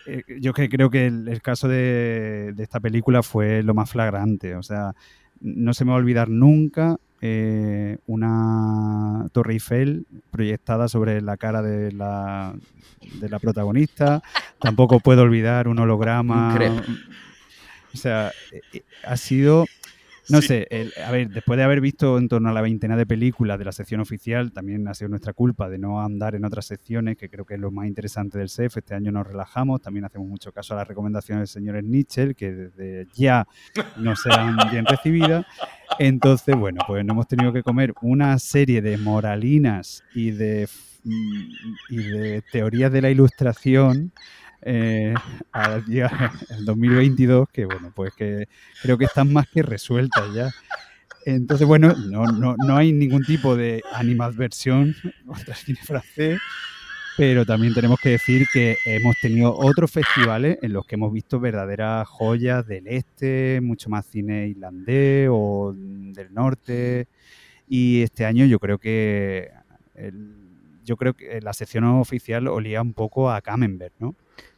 eh, yo que creo que el, caso de esta película fue lo más flagrante. O sea, no se me va a olvidar nunca eh, una Torre Eiffel proyectada sobre la cara de la, de la protagonista. Tampoco puedo olvidar un holograma. Crepe. O sea, eh, ha sido. No sé, el- a ver, después de haber visto en torno a la veintena de películas de la sección oficial, también ha sido nuestra culpa de no andar en otras secciones, que creo que es lo más interesante del SEF. Este año nos relajamos, también hacemos mucho caso a las recomendaciones del señor Nietzsche, que desde ya no serán bien recibidas. Entonces, bueno, pues nos hemos tenido que comer una serie de moralinas y de, de teorías de la ilustración eh, al día el 2022 que bueno pues que creo que están más que resueltas ya. Entonces bueno no, no, no hay ningún tipo de animadversión contra el cine francés pero también tenemos que decir que hemos tenido otros festivales en los que hemos visto verdaderas joyas del este, mucho más cine islandés o del norte. Y este año yo creo que yo creo que la sección oficial olía un poco a Camembert, ¿no?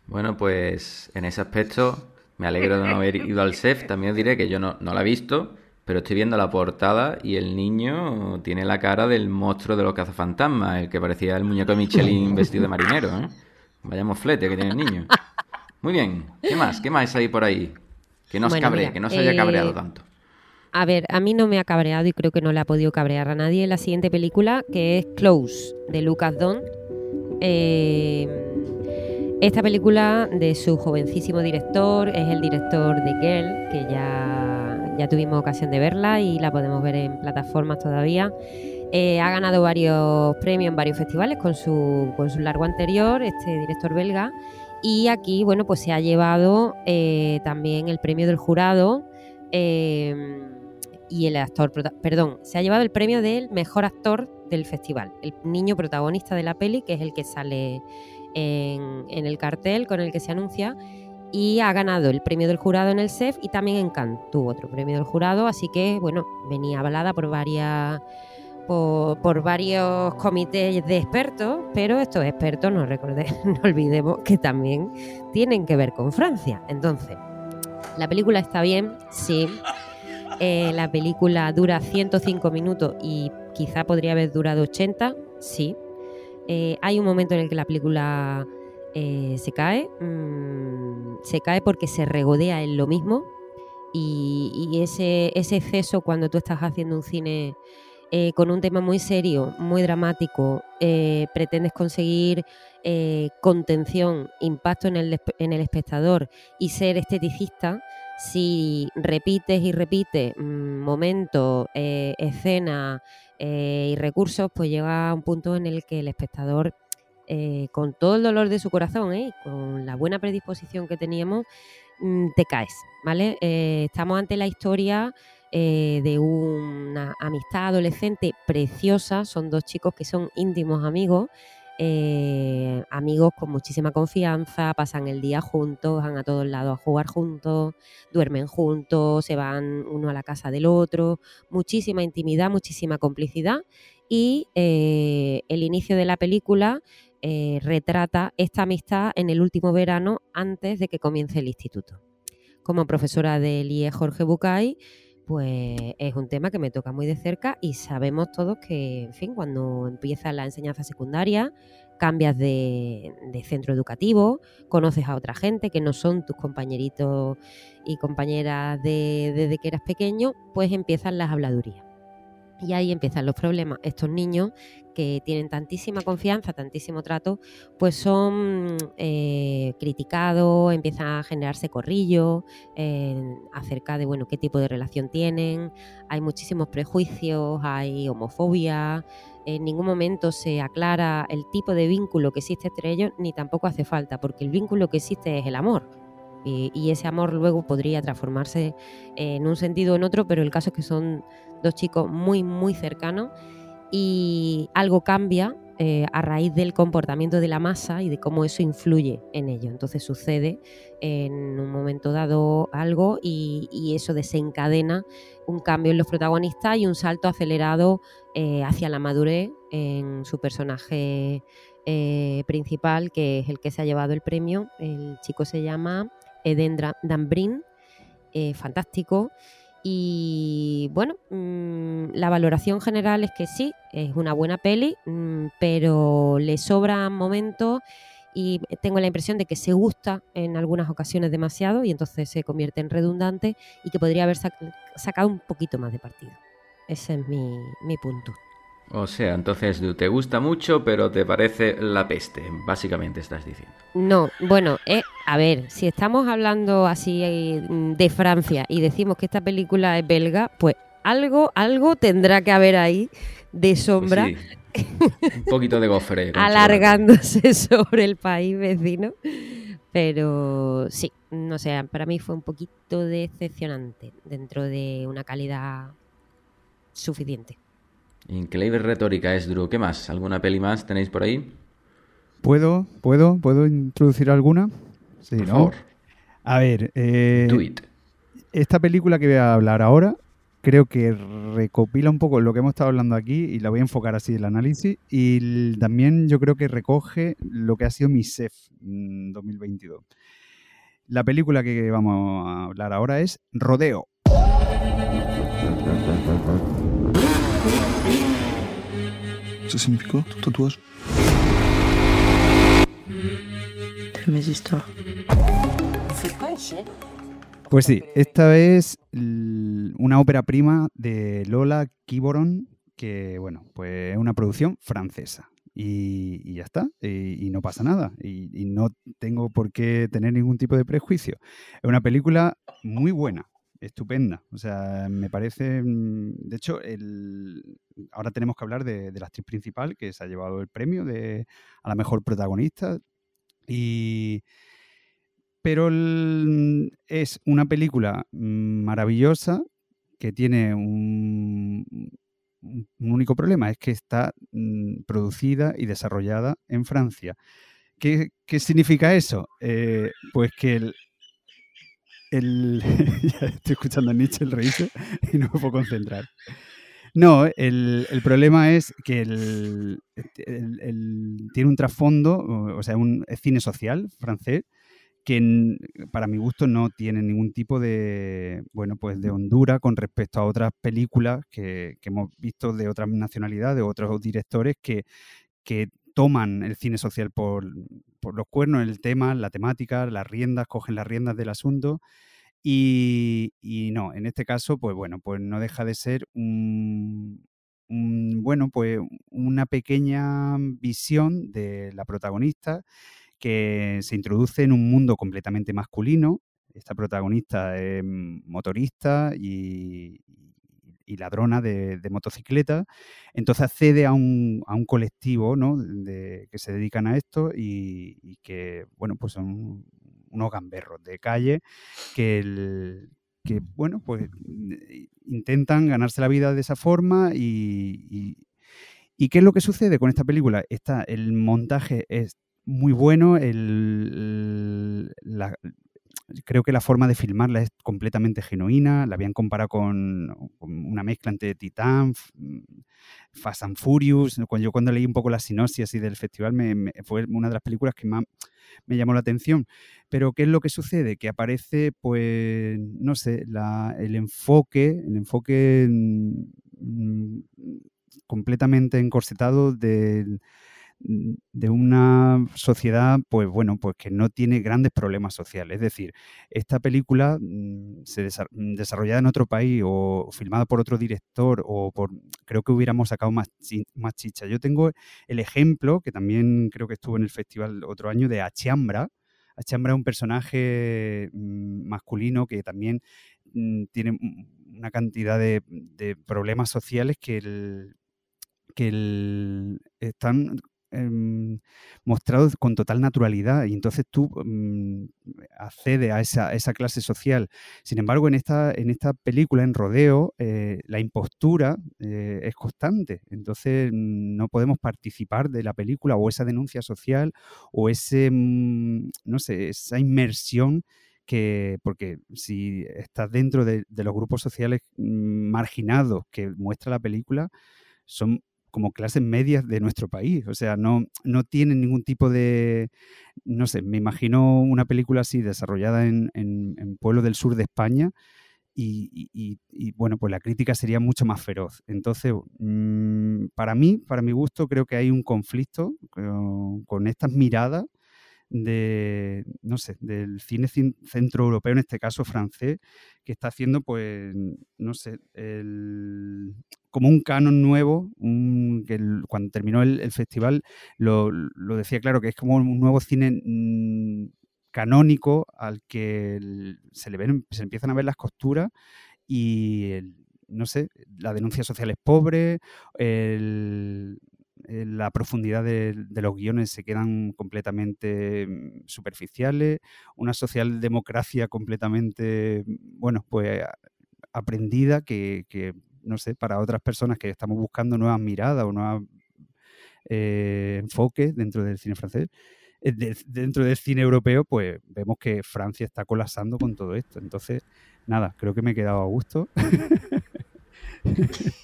Bueno, pues en ese aspecto me alegro de no haber ido al CEF. También diré que yo no, no la he visto, pero estoy viendo la portada y el niño tiene la cara del monstruo de los cazafantasmas, el que parecía el muñeco de Michelin vestido de marinero, ¿eh? Vaya moflete que tiene el niño. Muy bien, ¿qué más? ¿Qué más hay por ahí? Que no os Bueno, cabree, mira, que no se haya eh, cabreado tanto. A ver, a mí no me ha cabreado y creo que no le ha podido cabrear a nadie la siguiente película, que es Close, de Lucas Don. Eh, esta película de su jovencísimo director es el director de Girl, que ya, ya tuvimos ocasión de verla y la podemos ver en plataformas todavía. Eh, ha ganado varios premios en varios festivales con su, con su largo anterior, este director belga. Y aquí, bueno, pues se ha llevado eh, también el premio del jurado eh, y el actor, perdón, se ha llevado el premio del mejor actor del festival. El niño protagonista de la peli, que es el que sale en el cartel con el que se anuncia. Y ha ganado el premio del jurado en el CEF y también en Cannes otro premio del jurado. Así que, bueno, venía avalada por varias por, por varios comités de expertos, pero estos expertos, no, recordé, no olvidemos que también tienen que ver con Francia. Entonces, la película está bien, sí. Eh, la película dura 105 minutos y quizá podría haber durado 80, sí. Eh, hay un momento en el que la película eh, se cae, mm, se cae porque se regodea en lo mismo. Y, ese, ese exceso cuando tú estás haciendo un cine eh, con un tema muy serio, muy dramático, eh, pretendes conseguir contención, impacto en el, en el espectador y ser esteticista, si repites y repites mm, momentos, eh, escenas y recursos, pues llega a un punto en el que el espectador, eh, con todo el dolor de su corazón ¿eh? con la buena predisposición que teníamos, mm, te caes, ¿vale? Eh, estamos ante la historia eh, de una amistad adolescente preciosa. Son dos chicos que son íntimos amigos, amigos con muchísima confianza, pasan el día juntos, van a todos lados a jugar juntos, duermen juntos, se van uno a la casa del otro, muchísima intimidad, muchísima complicidad. Y el inicio de la película eh, retrata esta amistad en el último verano antes de que comience el instituto. Como profesora del IE Jorge Bucay, pues es un tema que me toca muy de cerca y sabemos todos que, en fin, cuando empieza la enseñanza secundaria, cambias de, centro educativo, conoces a otra gente que no son tus compañeritos y compañeras de, desde que eras pequeño, pues empiezan las habladurías. Y ahí empiezan los problemas. Estos niños que tienen tantísima confianza, tantísimo trato, pues son eh, criticados, empiezan a generarse corrillos eh, acerca de bueno qué tipo de relación tienen. Hay muchísimos prejuicios, hay homofobia. En ningún momento se aclara el tipo de vínculo que existe entre ellos, ni tampoco hace falta, porque el vínculo que existe es el amor. Y, y ese amor luego podría transformarse en un sentido o en otro, pero el caso es que son dos chicos muy, muy cercanos y algo cambia eh, a raíz del comportamiento de la masa y de cómo eso influye en ello. Entonces sucede en un momento dado algo y, eso desencadena un cambio en los protagonistas y un salto acelerado eh, hacia la madurez en su personaje eh, principal, que es el que se ha llevado el premio. El chico se llama Eden Dambrin, fantástico. Y bueno, mmm, la valoración general es que sí, es una buena peli, mmm, pero le sobran momentos y tengo la impresión de que se gusta en algunas ocasiones demasiado y entonces se convierte en redundante y que podría haber sac sacado un poquito más de partido. Ese es mi, mi punto. O sea, entonces te gusta mucho, pero te parece la peste, básicamente estás diciendo. No, bueno, eh, a ver, si estamos hablando así eh, de Francia y decimos que esta película es belga, pues algo, algo tendrá que haber ahí de sombra. Pues sí, un poquito de gofre. alargándose sobre el país vecino. Pero sí, no sé, para mí fue un poquito decepcionante dentro de una calidad suficiente. Increíble retórica es Drew. ¿Qué más? ¿Alguna peli más tenéis por ahí? ¿Puedo? ¿Puedo? ¿Puedo introducir alguna? Sí, por ¿no? favor. A ver, eh, Do it. esta película que voy a hablar ahora creo que recopila un poco lo que hemos estado hablando aquí y la voy a enfocar así el análisis y también yo creo que recoge lo que ha sido mi mm, 2022. La película que vamos a hablar ahora es Rodeo. Ton tatouage Mes histoires. Pues sí, esta es una ópera prima de Lola Kiboron, que bueno, pues es una producción francesa. Y, y ya está, y, y no pasa nada, y, y no tengo por qué tener ningún tipo de prejuicio. Es una película muy buena, estupenda. O sea, me parece. mm, De hecho, el, ahora tenemos que hablar de, la actriz principal que se ha llevado el premio de, a la mejor protagonista. Y, pero es una película maravillosa que tiene un, un- un único problema, es que está mm, producida y desarrollada en Francia. ¿Qué, qué significa eso? Eh, pues que el... estoy escuchando a Nietzsche el reírse y no me puedo concentrar. No, el, el problema es que el, tiene un trasfondo, o sea, un cine social francés, que para mi gusto no tiene ningún tipo de, bueno, pues de hondura con respecto a otras películas que, que hemos visto de otras nacionalidades, de otros directores que, que toman el cine social por, los cuernos, el tema, la temática, las riendas, cogen las riendas del asunto. Y, y no, en este caso, pues bueno, pues no deja de ser un, un, bueno, pues una pequeña visión de la protagonista que se introduce en un mundo completamente masculino. Esta protagonista es motorista y, y ladrona de, de motocicleta. Entonces accede a un, a un colectivo ¿no? de, que se dedican a esto y, y que, bueno, pues son unos gamberros de calle que, que, bueno, pues intentan ganarse la vida de esa forma y, y, ¿qué es lo que sucede con esta película? Está, el montaje es muy bueno, el, la, creo que la forma de filmarla es completamente genuina. La habían comparado con, una mezcla entre Titán, mm, Fast and Furious. Yo cuando leí un poco la sinopsis así del festival, fue una de las películas que más me llamó la atención. Pero ¿qué es lo que sucede? Que aparece, pues, no sé, el enfoque, el enfoque mm, completamente encorsetado del Mm, de una sociedad, pues bueno, pues que no tiene grandes problemas sociales. Es decir, esta película mm, se mm, desarrollada en otro país o filmada por otro director o por, creo que hubiéramos sacado más, más chicha. Yo tengo el ejemplo, que también creo que estuvo en el festival otro año, de Achiambra. Achiambra es un personaje masculino que también tiene una cantidad de, problemas sociales que el, que el, están Em, mostrado con total naturalidad y entonces tú mm, accedes a esa, clase social. Sin embargo, en esta, en esta película, en Rodeo, eh, la impostura eh, es constante. Entonces mm, no podemos participar de la película o esa denuncia social o ese, mm, no sé, esa inmersión que, porque si estás dentro de, de los grupos sociales marginados que muestra la película, son como clases medias de nuestro país. O sea, no, no tienen ningún tipo de, no sé, me imagino una película así desarrollada en, en, pueblos del sur de España y, bueno, pues la crítica sería mucho más feroz. Entonces, mm, para mí, para mi gusto, creo que hay un conflicto con estas miradas de, no sé, del cine centro europeo, en este caso francés, que está haciendo, pues, no sé, el, como un canon nuevo, que cuando terminó el, festival lo, decía claro, que es como un nuevo cine mm, canónico al que se le ven, se empiezan a ver las costuras y no sé, la denuncia social es pobre, el, la profundidad de, los guiones se quedan completamente mm, superficiales, una socialdemocracia completamente, mm, bueno, pues aprendida que, no sé, para otras personas que estamos buscando nuevas miradas o nuevos eh, enfoques dentro del cine francés, eh, dentro del cine europeo, pues vemos que Francia está colapsando con todo esto. Entonces, nada, creo que me he quedado a gusto.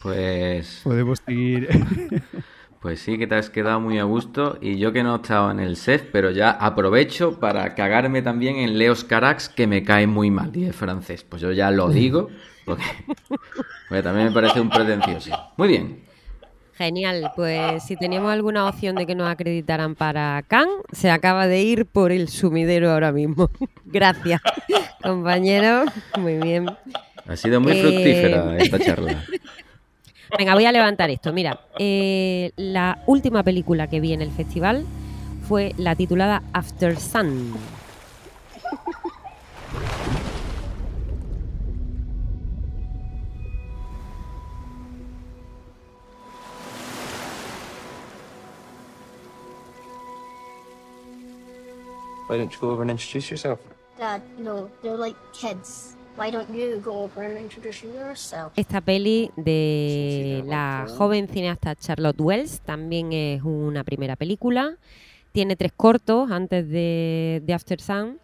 Pues. Podemos seguir. Pues sí, que te has quedado muy a gusto. Y yo que no he estado en el set, pero ya aprovecho para cagarme también en Leos Carax, que me cae muy mal, y es francés. Pues yo ya lo digo, porque, también me parece un pretencioso. Muy bien. Genial, pues si teníamos alguna opción de que nos acreditaran para Cannes, se acaba de ir por el sumidero ahora mismo. Gracias, compañero. Muy bien. Ha sido muy fructífera eh, esta charla. Venga, voy a levantar esto. Mira, eh, la última película que vi en el festival fue la titulada After Sun. Why don't you go over and introduce yourself? Dad, no, they're like kids. Esta peli de la joven cineasta Charlotte Wells también es una primera película. Tiene tres cortos antes de, After Sun.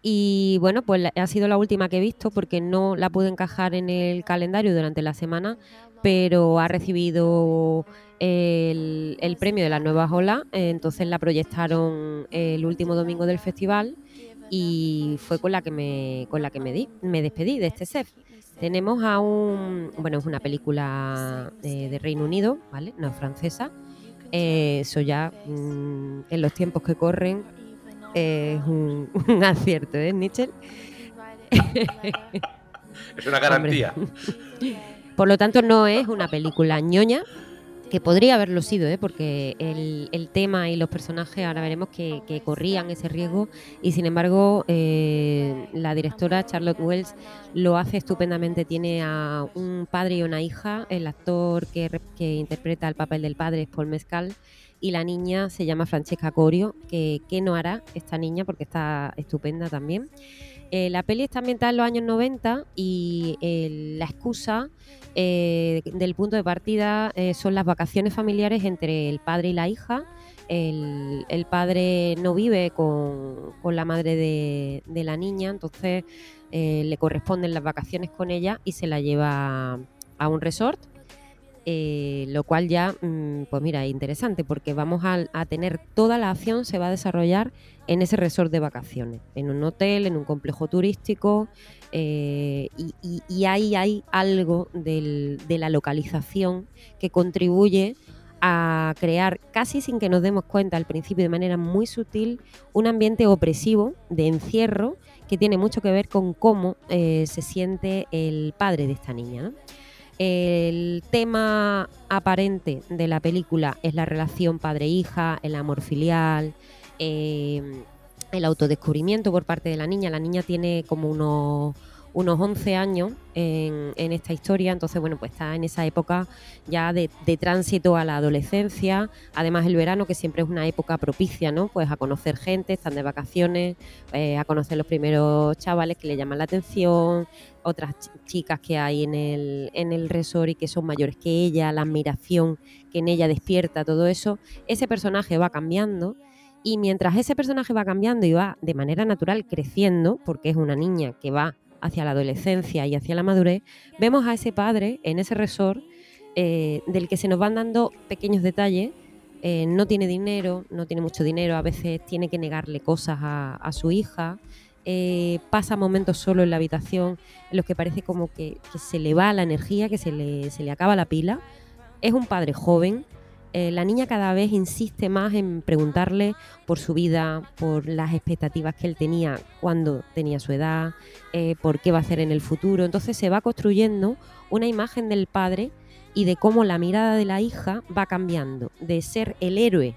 Y bueno, pues ha sido la última que he visto porque no la pude encajar en el calendario durante la semana, pero ha recibido el, el premio de las nuevas olas, entonces la proyectaron el último domingo del festival y fue con la que me, con la que me, di, me despedí de este set. Tenemos a un, bueno, es una película de, Reino Unido, ¿vale? No es francesa. Eh, eso ya mm, en los tiempos que corren es un, acierto, ¿eh, Nietzsche? es una garantía. Por lo tanto, no es una película ñoña, que podría haberlo sido, ¿eh? porque el, tema y los personajes ahora veremos que, corrían ese riesgo y sin embargo eh, la directora Charlotte Wells lo hace estupendamente. Tiene a un padre y una hija, el actor que, interpreta el papel del padre es Paul Mescal y la niña se llama Francesca Corio, que, no hará esta niña porque está estupenda también. Eh, la peli está ambientada en los años 90 y eh, la excusa eh, del punto de partida son las vacaciones familiares entre el padre y la hija. El, el padre no vive con, con la madre de, de la niña, entonces le corresponden las vacaciones con ella y se la lleva a un resort. Eh, lo cual ya, mm, pues mira, interesante porque vamos a, tener toda la acción se va a desarrollar en ese resort de vacaciones, en un hotel, en un complejo turístico, eh, y, ahí hay algo de la localización que contribuye a crear, casi sin que nos demos cuenta al principio de manera muy sutil, un ambiente opresivo de encierro que tiene mucho que ver con cómo eh, se siente el padre de esta niña. El tema aparente de la película es la relación padre-hija, el amor filial, eh, el autodescubrimiento por parte de la niña. La niña tiene como unos, unos 11 años en, en esta historia, entonces bueno, pues está en esa época ya de, tránsito a la adolescencia. Además el verano, que siempre es una época propicia, ¿no? Pues a conocer gente, están de vacaciones, eh, a conocer los primeros chavales que le llaman la atención, otras ch- chicas que hay en el, en el resort y que son mayores que ella, la admiración que en ella despierta, todo eso, ese personaje va cambiando y mientras ese personaje va cambiando y va de manera natural creciendo, porque es una niña que va hacia la adolescencia y hacia la madurez, vemos a ese padre en ese resort eh, del que se nos van dando pequeños detalles. Eh, no tiene dinero, no tiene mucho dinero, a veces tiene que negarle cosas a, su hija, eh, pasa momentos solo en la habitación en los que parece como que, que se le va la energía, que se le, se le acaba la pila. Es un padre joven. Eh, la niña cada vez insiste más en preguntarle por su vida, por las expectativas que él tenía cuando tenía su edad, eh, por qué va a hacer en el futuro. Entonces se va construyendo una imagen del padre y de cómo la mirada de la hija va cambiando, de ser el héroe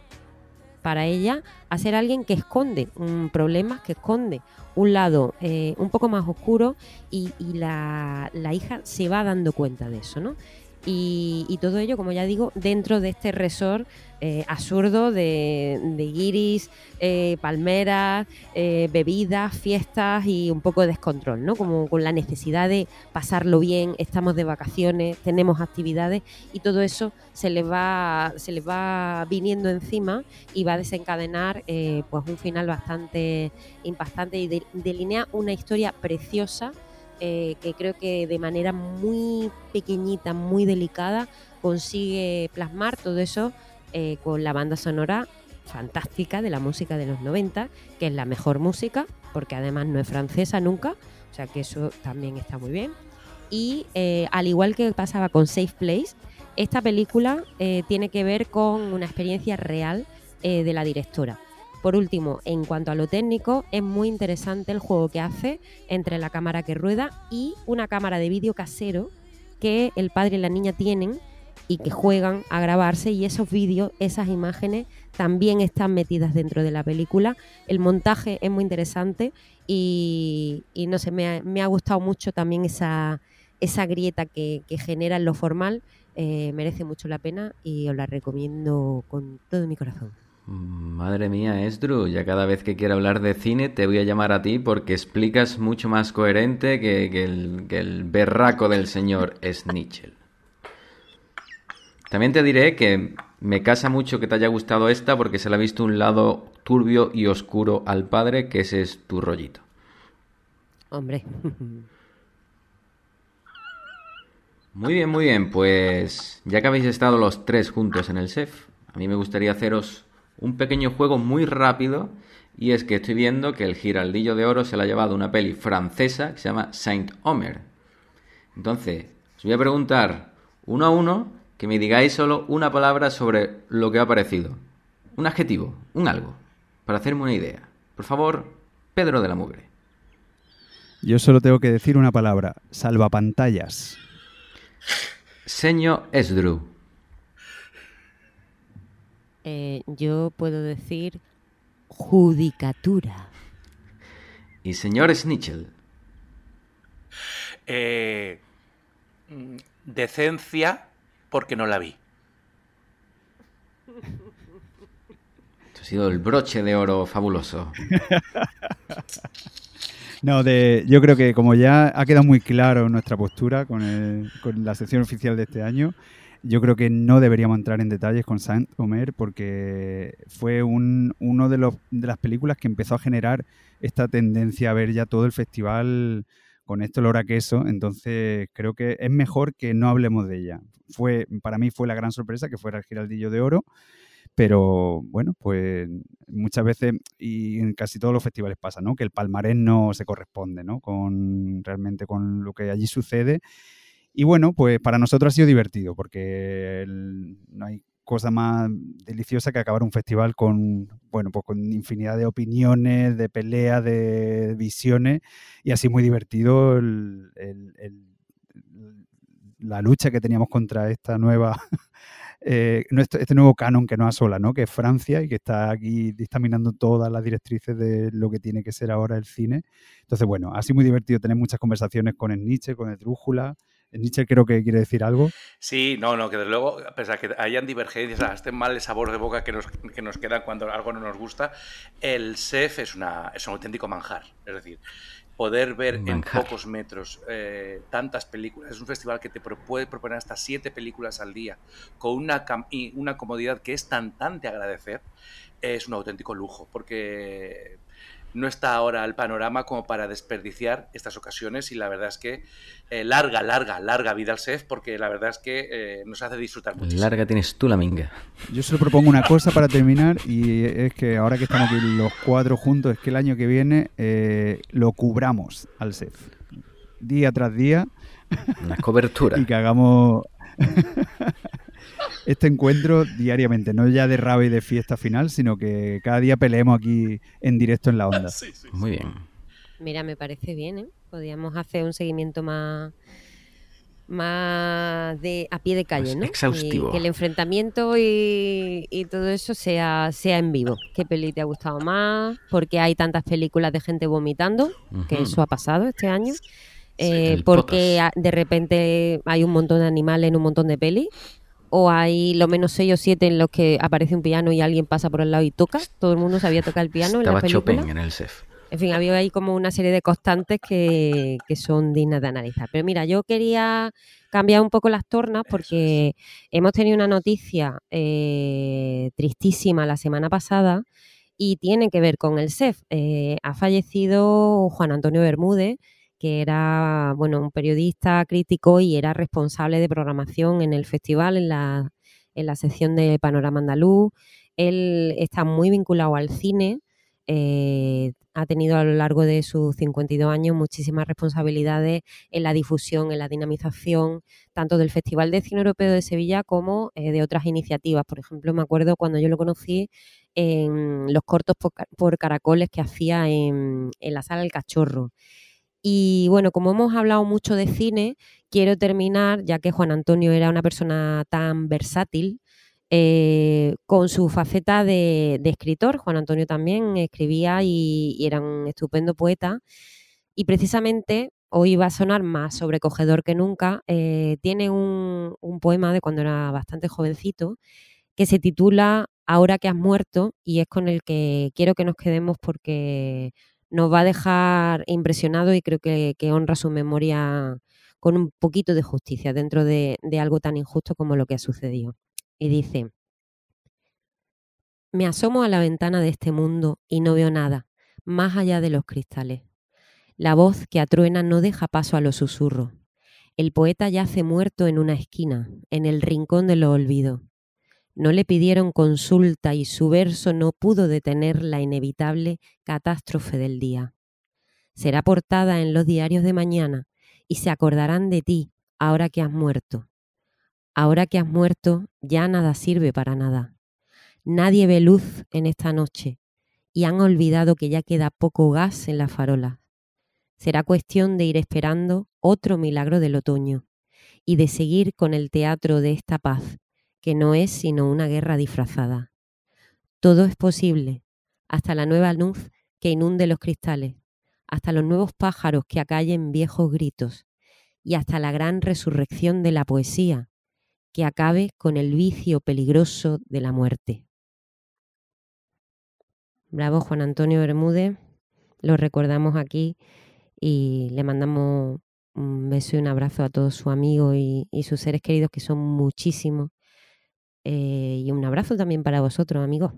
para ella a ser alguien que esconde un problemas, que esconde un lado eh, un poco más oscuro y, la, la hija se va dando cuenta de eso, ¿no? Y, todo ello, como ya digo, dentro de este resort eh, absurdo de, de guiris, eh, palmeras, eh, bebidas, fiestas y un poco de descontrol, ¿no? Como con la necesidad de pasarlo bien, estamos de vacaciones, tenemos actividades y todo eso se les va, se les va viniendo encima y va a desencadenar eh, pues un final bastante impactante y de- delinea una historia preciosa eh, que creo que de manera muy pequeñita, muy delicada, consigue plasmar todo eso eh, con la banda sonora fantástica de la música de los 90, que es la mejor música, porque además no es francesa nunca, o sea que eso también está muy bien. Y eh, al igual que pasaba con Safe Place, esta película tiene que ver con una experiencia real de la directora. Por último, en cuanto a lo técnico, es muy interesante el juego que hace entre la cámara que rueda y una cámara de vídeo casero que el padre y la niña tienen y que juegan a grabarse y esos vídeos, esas imágenes también están metidas dentro de la película. El montaje es muy interesante y, no sé, me ha, gustado mucho también esa, esa grieta que, que genera en lo formal. Eh, merece mucho la pena y os la recomiendo con todo mi corazón. Madre mía, Esdru, ya cada vez que quiera hablar de cine te voy a llamar a ti porque explicas mucho más coherente que, que el, que el berraco del señor Snitchell. También te diré que me casa mucho que te haya gustado esta porque se le ha visto un lado turbio y oscuro al padre, que ese es tu rollito. Hombre. Muy bien, muy bien. Pues ya que habéis estado los tres juntos en el SEF, a mí me gustaría haceros un pequeño juego muy rápido. Y es que estoy viendo que el Giraldillo de Oro se la ha llevado una peli francesa que se llama Saint Omer. Entonces, os voy a preguntar uno a uno que me digáis solo una palabra sobre lo que ha parecido. Un adjetivo, un algo, para hacerme una idea. Por favor, Pedro de la Mugre. Yo solo tengo que decir una palabra, salvapantallas. Señor Esdru. Eh, yo puedo decir judicatura. Y señor Snitchell. Eh, decencia porque no la vi. Esto ha sido el broche de oro fabuloso. No, de, yo creo que como ya ha quedado muy claro nuestra postura con, el- con la sección oficial de este año, yo creo que no deberíamos entrar en detalles con Saint Omer porque fue un, uno de, los, las películas que empezó a generar esta tendencia a ver ya todo el festival con este olor a queso. Entonces creo que es mejor que no hablemos de ella. Fue, para mí fue la gran sorpresa que fuera el Giraldillo de Oro. Pero bueno, pues muchas veces y en casi todos los festivales pasa, ¿no? Que el palmarés no se corresponde, ¿no? Con realmente con lo que allí sucede. Y bueno, pues para nosotros ha sido divertido porque no hay cosa más deliciosa que acabar un festival con, bueno, pues con infinidad de opiniones, de peleas, de visiones y así muy divertido la lucha que teníamos contra esta nueva eh, este nuevo canon que nos asola, ¿no? Que es Francia y que está aquí dictaminando todas las directrices de lo que tiene que ser ahora el cine. Entonces, bueno, ha sido muy divertido tener muchas conversaciones con el Nietzsche, con el Drújula. El Nietzsche creo que quiere decir algo. Sí, no, no, que desde luego, a pesar de que hayan divergencias, este mal sabor de boca que nos, que nos queda cuando algo no nos gusta, el SEF es, una, es un auténtico manjar. Es decir, poder ver Manjar. en pocos metros eh, tantas películas. Es un festival que te puede proponer hasta siete películas al día con una, una comodidad que es tan, tan de agradecer. Es un auténtico lujo porque no está ahora el panorama como para desperdiciar estas ocasiones y la verdad es que eh, larga, larga, larga vida al SEF porque la verdad es que eh, nos hace disfrutar muchísimo. Larga tienes tú la minga. Yo solo propongo una cosa para terminar y es que ahora que estamos aquí los cuatro juntos, es que el año que viene eh, lo cubramos al SEF. Día tras día. Una cobertura. y que hagamos este encuentro diariamente, no ya de rave y de fiesta final, sino que cada día peleemos aquí en directo en la onda. Muy bien. Mira, me parece bien, ¿eh? Podríamos hacer un seguimiento más más de a pie de calle, Más ¿no? Y exhaustivo. que el enfrentamiento y, y todo eso sea, sea en vivo. ¿Qué peli te ha gustado más? ¿Por qué hay tantas películas de gente vomitando? Que eso ha pasado este año. Eh, el porque a- de repente hay un montón de animales en un montón de pelis. O hay lo menos seis o siete en los que aparece un piano y alguien pasa por el lado y toca. Todo el mundo sabía tocar el piano en la Estaba película. Chopin en el SEF. En fin, había ahí como una serie de constantes que, que son dignas de analizar. Pero mira, yo quería cambiar un poco las tornas porque hemos tenido una noticia eh, tristísima la semana pasada y tiene que ver con el SEF. Eh, ha fallecido Juan Antonio Bermúdez, que era bueno, un periodista crítico y era responsable de programación en el festival, en la, en la sección de Panorama Andaluz. Él está muy vinculado al cine. eh, ha tenido a lo largo de sus 52 años muchísimas responsabilidades en la difusión, en la dinamización, tanto del Festival de Cine Europeo de Sevilla como eh, de otras iniciativas. Por ejemplo, me acuerdo cuando yo lo conocí en los cortos por, por caracoles que hacía en, en la sala El Cachorro. Y bueno, como hemos hablado mucho de cine, quiero terminar, ya que Juan Antonio era una persona tan versátil, eh, con su faceta de, escritor. Juan Antonio también escribía y, era un estupendo poeta. Y precisamente hoy va a sonar más sobrecogedor que nunca. eh, tiene un poema de cuando era bastante jovencito que se titula Ahora que has muerto y es con el que quiero que nos quedemos porque nos va a dejar impresionado y creo que, honra su memoria con un poquito de justicia dentro de, de algo tan injusto como lo que ha sucedido. Y dice, me asomo a la ventana de este mundo y no veo nada, más allá de los cristales. La voz que atruena no deja paso a los susurros. El poeta yace muerto en una esquina, en el rincón de lo olvido. No le pidieron consulta y su verso no pudo detener la inevitable catástrofe del día. Será portada en los diarios de mañana y se acordarán de ti ahora que has muerto. Ahora que has muerto ya nada sirve para nada. Nadie ve luz en esta noche y han olvidado que ya queda poco gas en las farolas. Será cuestión de ir esperando otro milagro del otoño y de seguir con el teatro de esta paz, que no es sino una guerra disfrazada. Todo es posible, hasta la nueva luz que inunde los cristales, hasta los nuevos pájaros que acallen viejos gritos, y hasta la gran resurrección de la poesía, que acabe con el vicio peligroso de la muerte. Bravo Juan Antonio Bermúdez, lo recordamos aquí y le mandamos un beso y un abrazo a todos sus amigos y, y sus seres queridos, que son muchísimos. Eh, y un abrazo también para vosotros, amigos.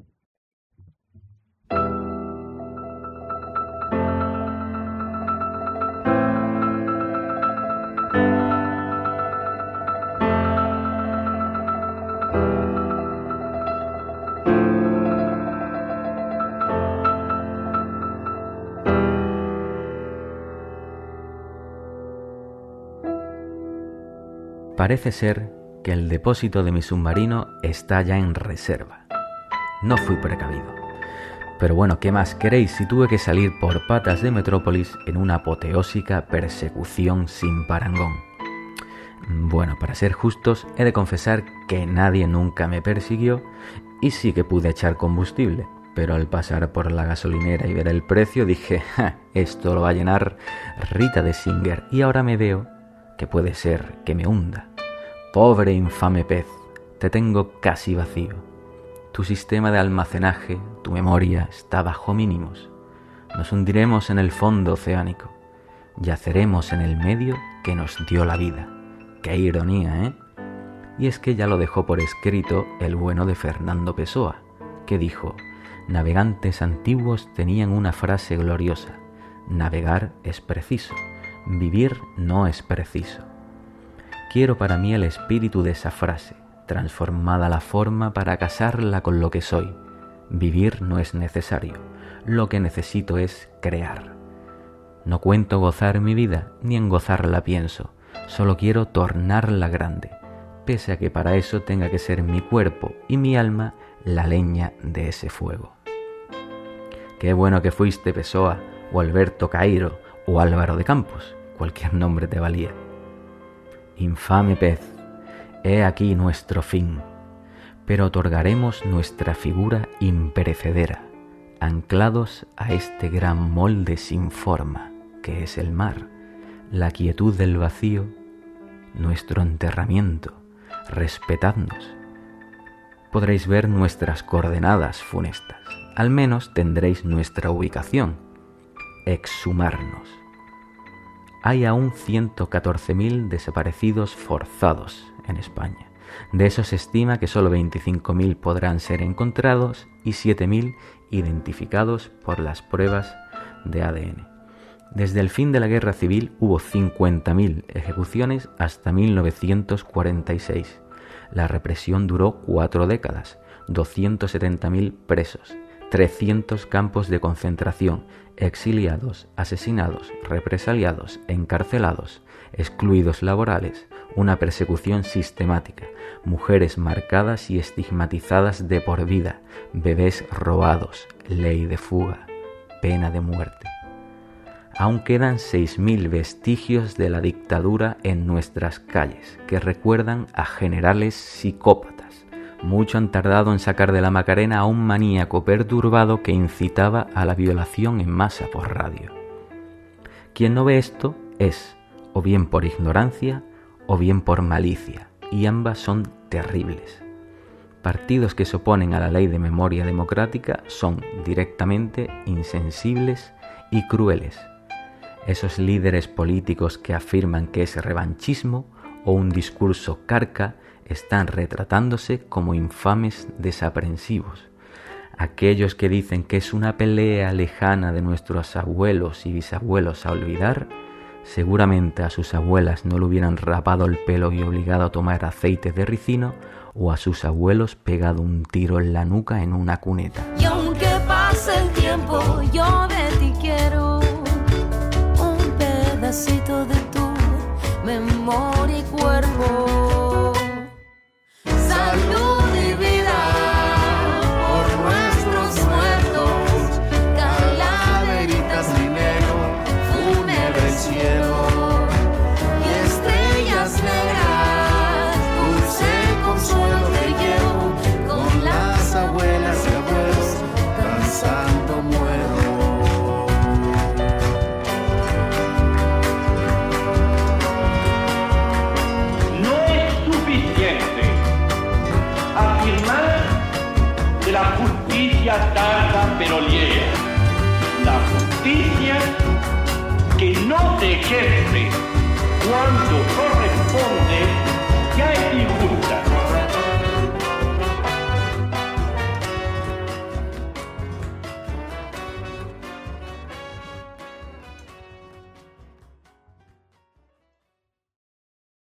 Parece ser que el depósito de mi submarino está ya en reserva. No fui precavido. Pero bueno, ¿qué más queréis si tuve que salir por patas de Metrópolis en una apoteósica persecución sin parangón? Bueno, para ser justos, he de confesar que nadie nunca me persiguió y sí que pude echar combustible, pero al pasar por la gasolinera y ver el precio dije, ja, esto lo va a llenar Rita de Singer y ahora me veo que puede ser que me hunda. Pobre infame pez, te tengo casi vacío. Tu sistema de almacenaje, tu memoria está bajo mínimos. Nos hundiremos en el fondo oceánico. Yaceremos en el medio que nos dio la vida. Qué ironía, ¿eh? Y es que ya lo dejó por escrito el bueno de Fernando Pessoa, que dijo, navegantes antiguos tenían una frase gloriosa, navegar es preciso, vivir no es preciso. Quiero para mí el espíritu de esa frase, transformada la forma para casarla con lo que soy. Vivir no es necesario, lo que necesito es crear. No cuento gozar mi vida, ni en gozarla pienso, solo quiero tornarla grande, pese a que para eso tenga que ser mi cuerpo y mi alma la leña de ese fuego. Qué bueno que fuiste Pessoa, o Alberto Cairo, o Álvaro de Campos, cualquier nombre te valía. Infame pez, he aquí nuestro fin, pero otorgaremos nuestra figura imperecedera, anclados a este gran molde sin forma, que es el mar, la quietud del vacío, nuestro enterramiento, respetadnos. Podréis ver nuestras coordenadas funestas, al menos tendréis nuestra ubicación, exhumarnos hay aún 114.000 desaparecidos forzados en España. De esos se estima que solo 25.000 podrán ser encontrados y 7.000 identificados por las pruebas de ADN. Desde el fin de la guerra civil hubo 50.000 ejecuciones hasta 1946. La represión duró cuatro décadas, 270.000 presos, 300 campos de concentración, exiliados, asesinados, represaliados, encarcelados, excluidos laborales, una persecución sistemática, mujeres marcadas y estigmatizadas de por vida, bebés robados, ley de fuga, pena de muerte. Aún quedan 6.000 vestigios de la dictadura en nuestras calles que recuerdan a generales psicópatas mucho han tardado en sacar de la Macarena a un maníaco perturbado que incitaba a la violación en masa por radio. Quien no ve esto es o bien por ignorancia o bien por malicia, y ambas son terribles. Partidos que se oponen a la ley de memoria democrática son directamente insensibles y crueles. Esos líderes políticos que afirman que es revanchismo o un discurso carca están retratándose como infames desaprensivos. Aquellos que dicen que es una pelea lejana de nuestros abuelos y bisabuelos a olvidar, seguramente a sus abuelas no le hubieran rapado el pelo y obligado a tomar aceite de ricino, o a sus abuelos pegado un tiro en la nuca en una cuneta. De jefe, cuando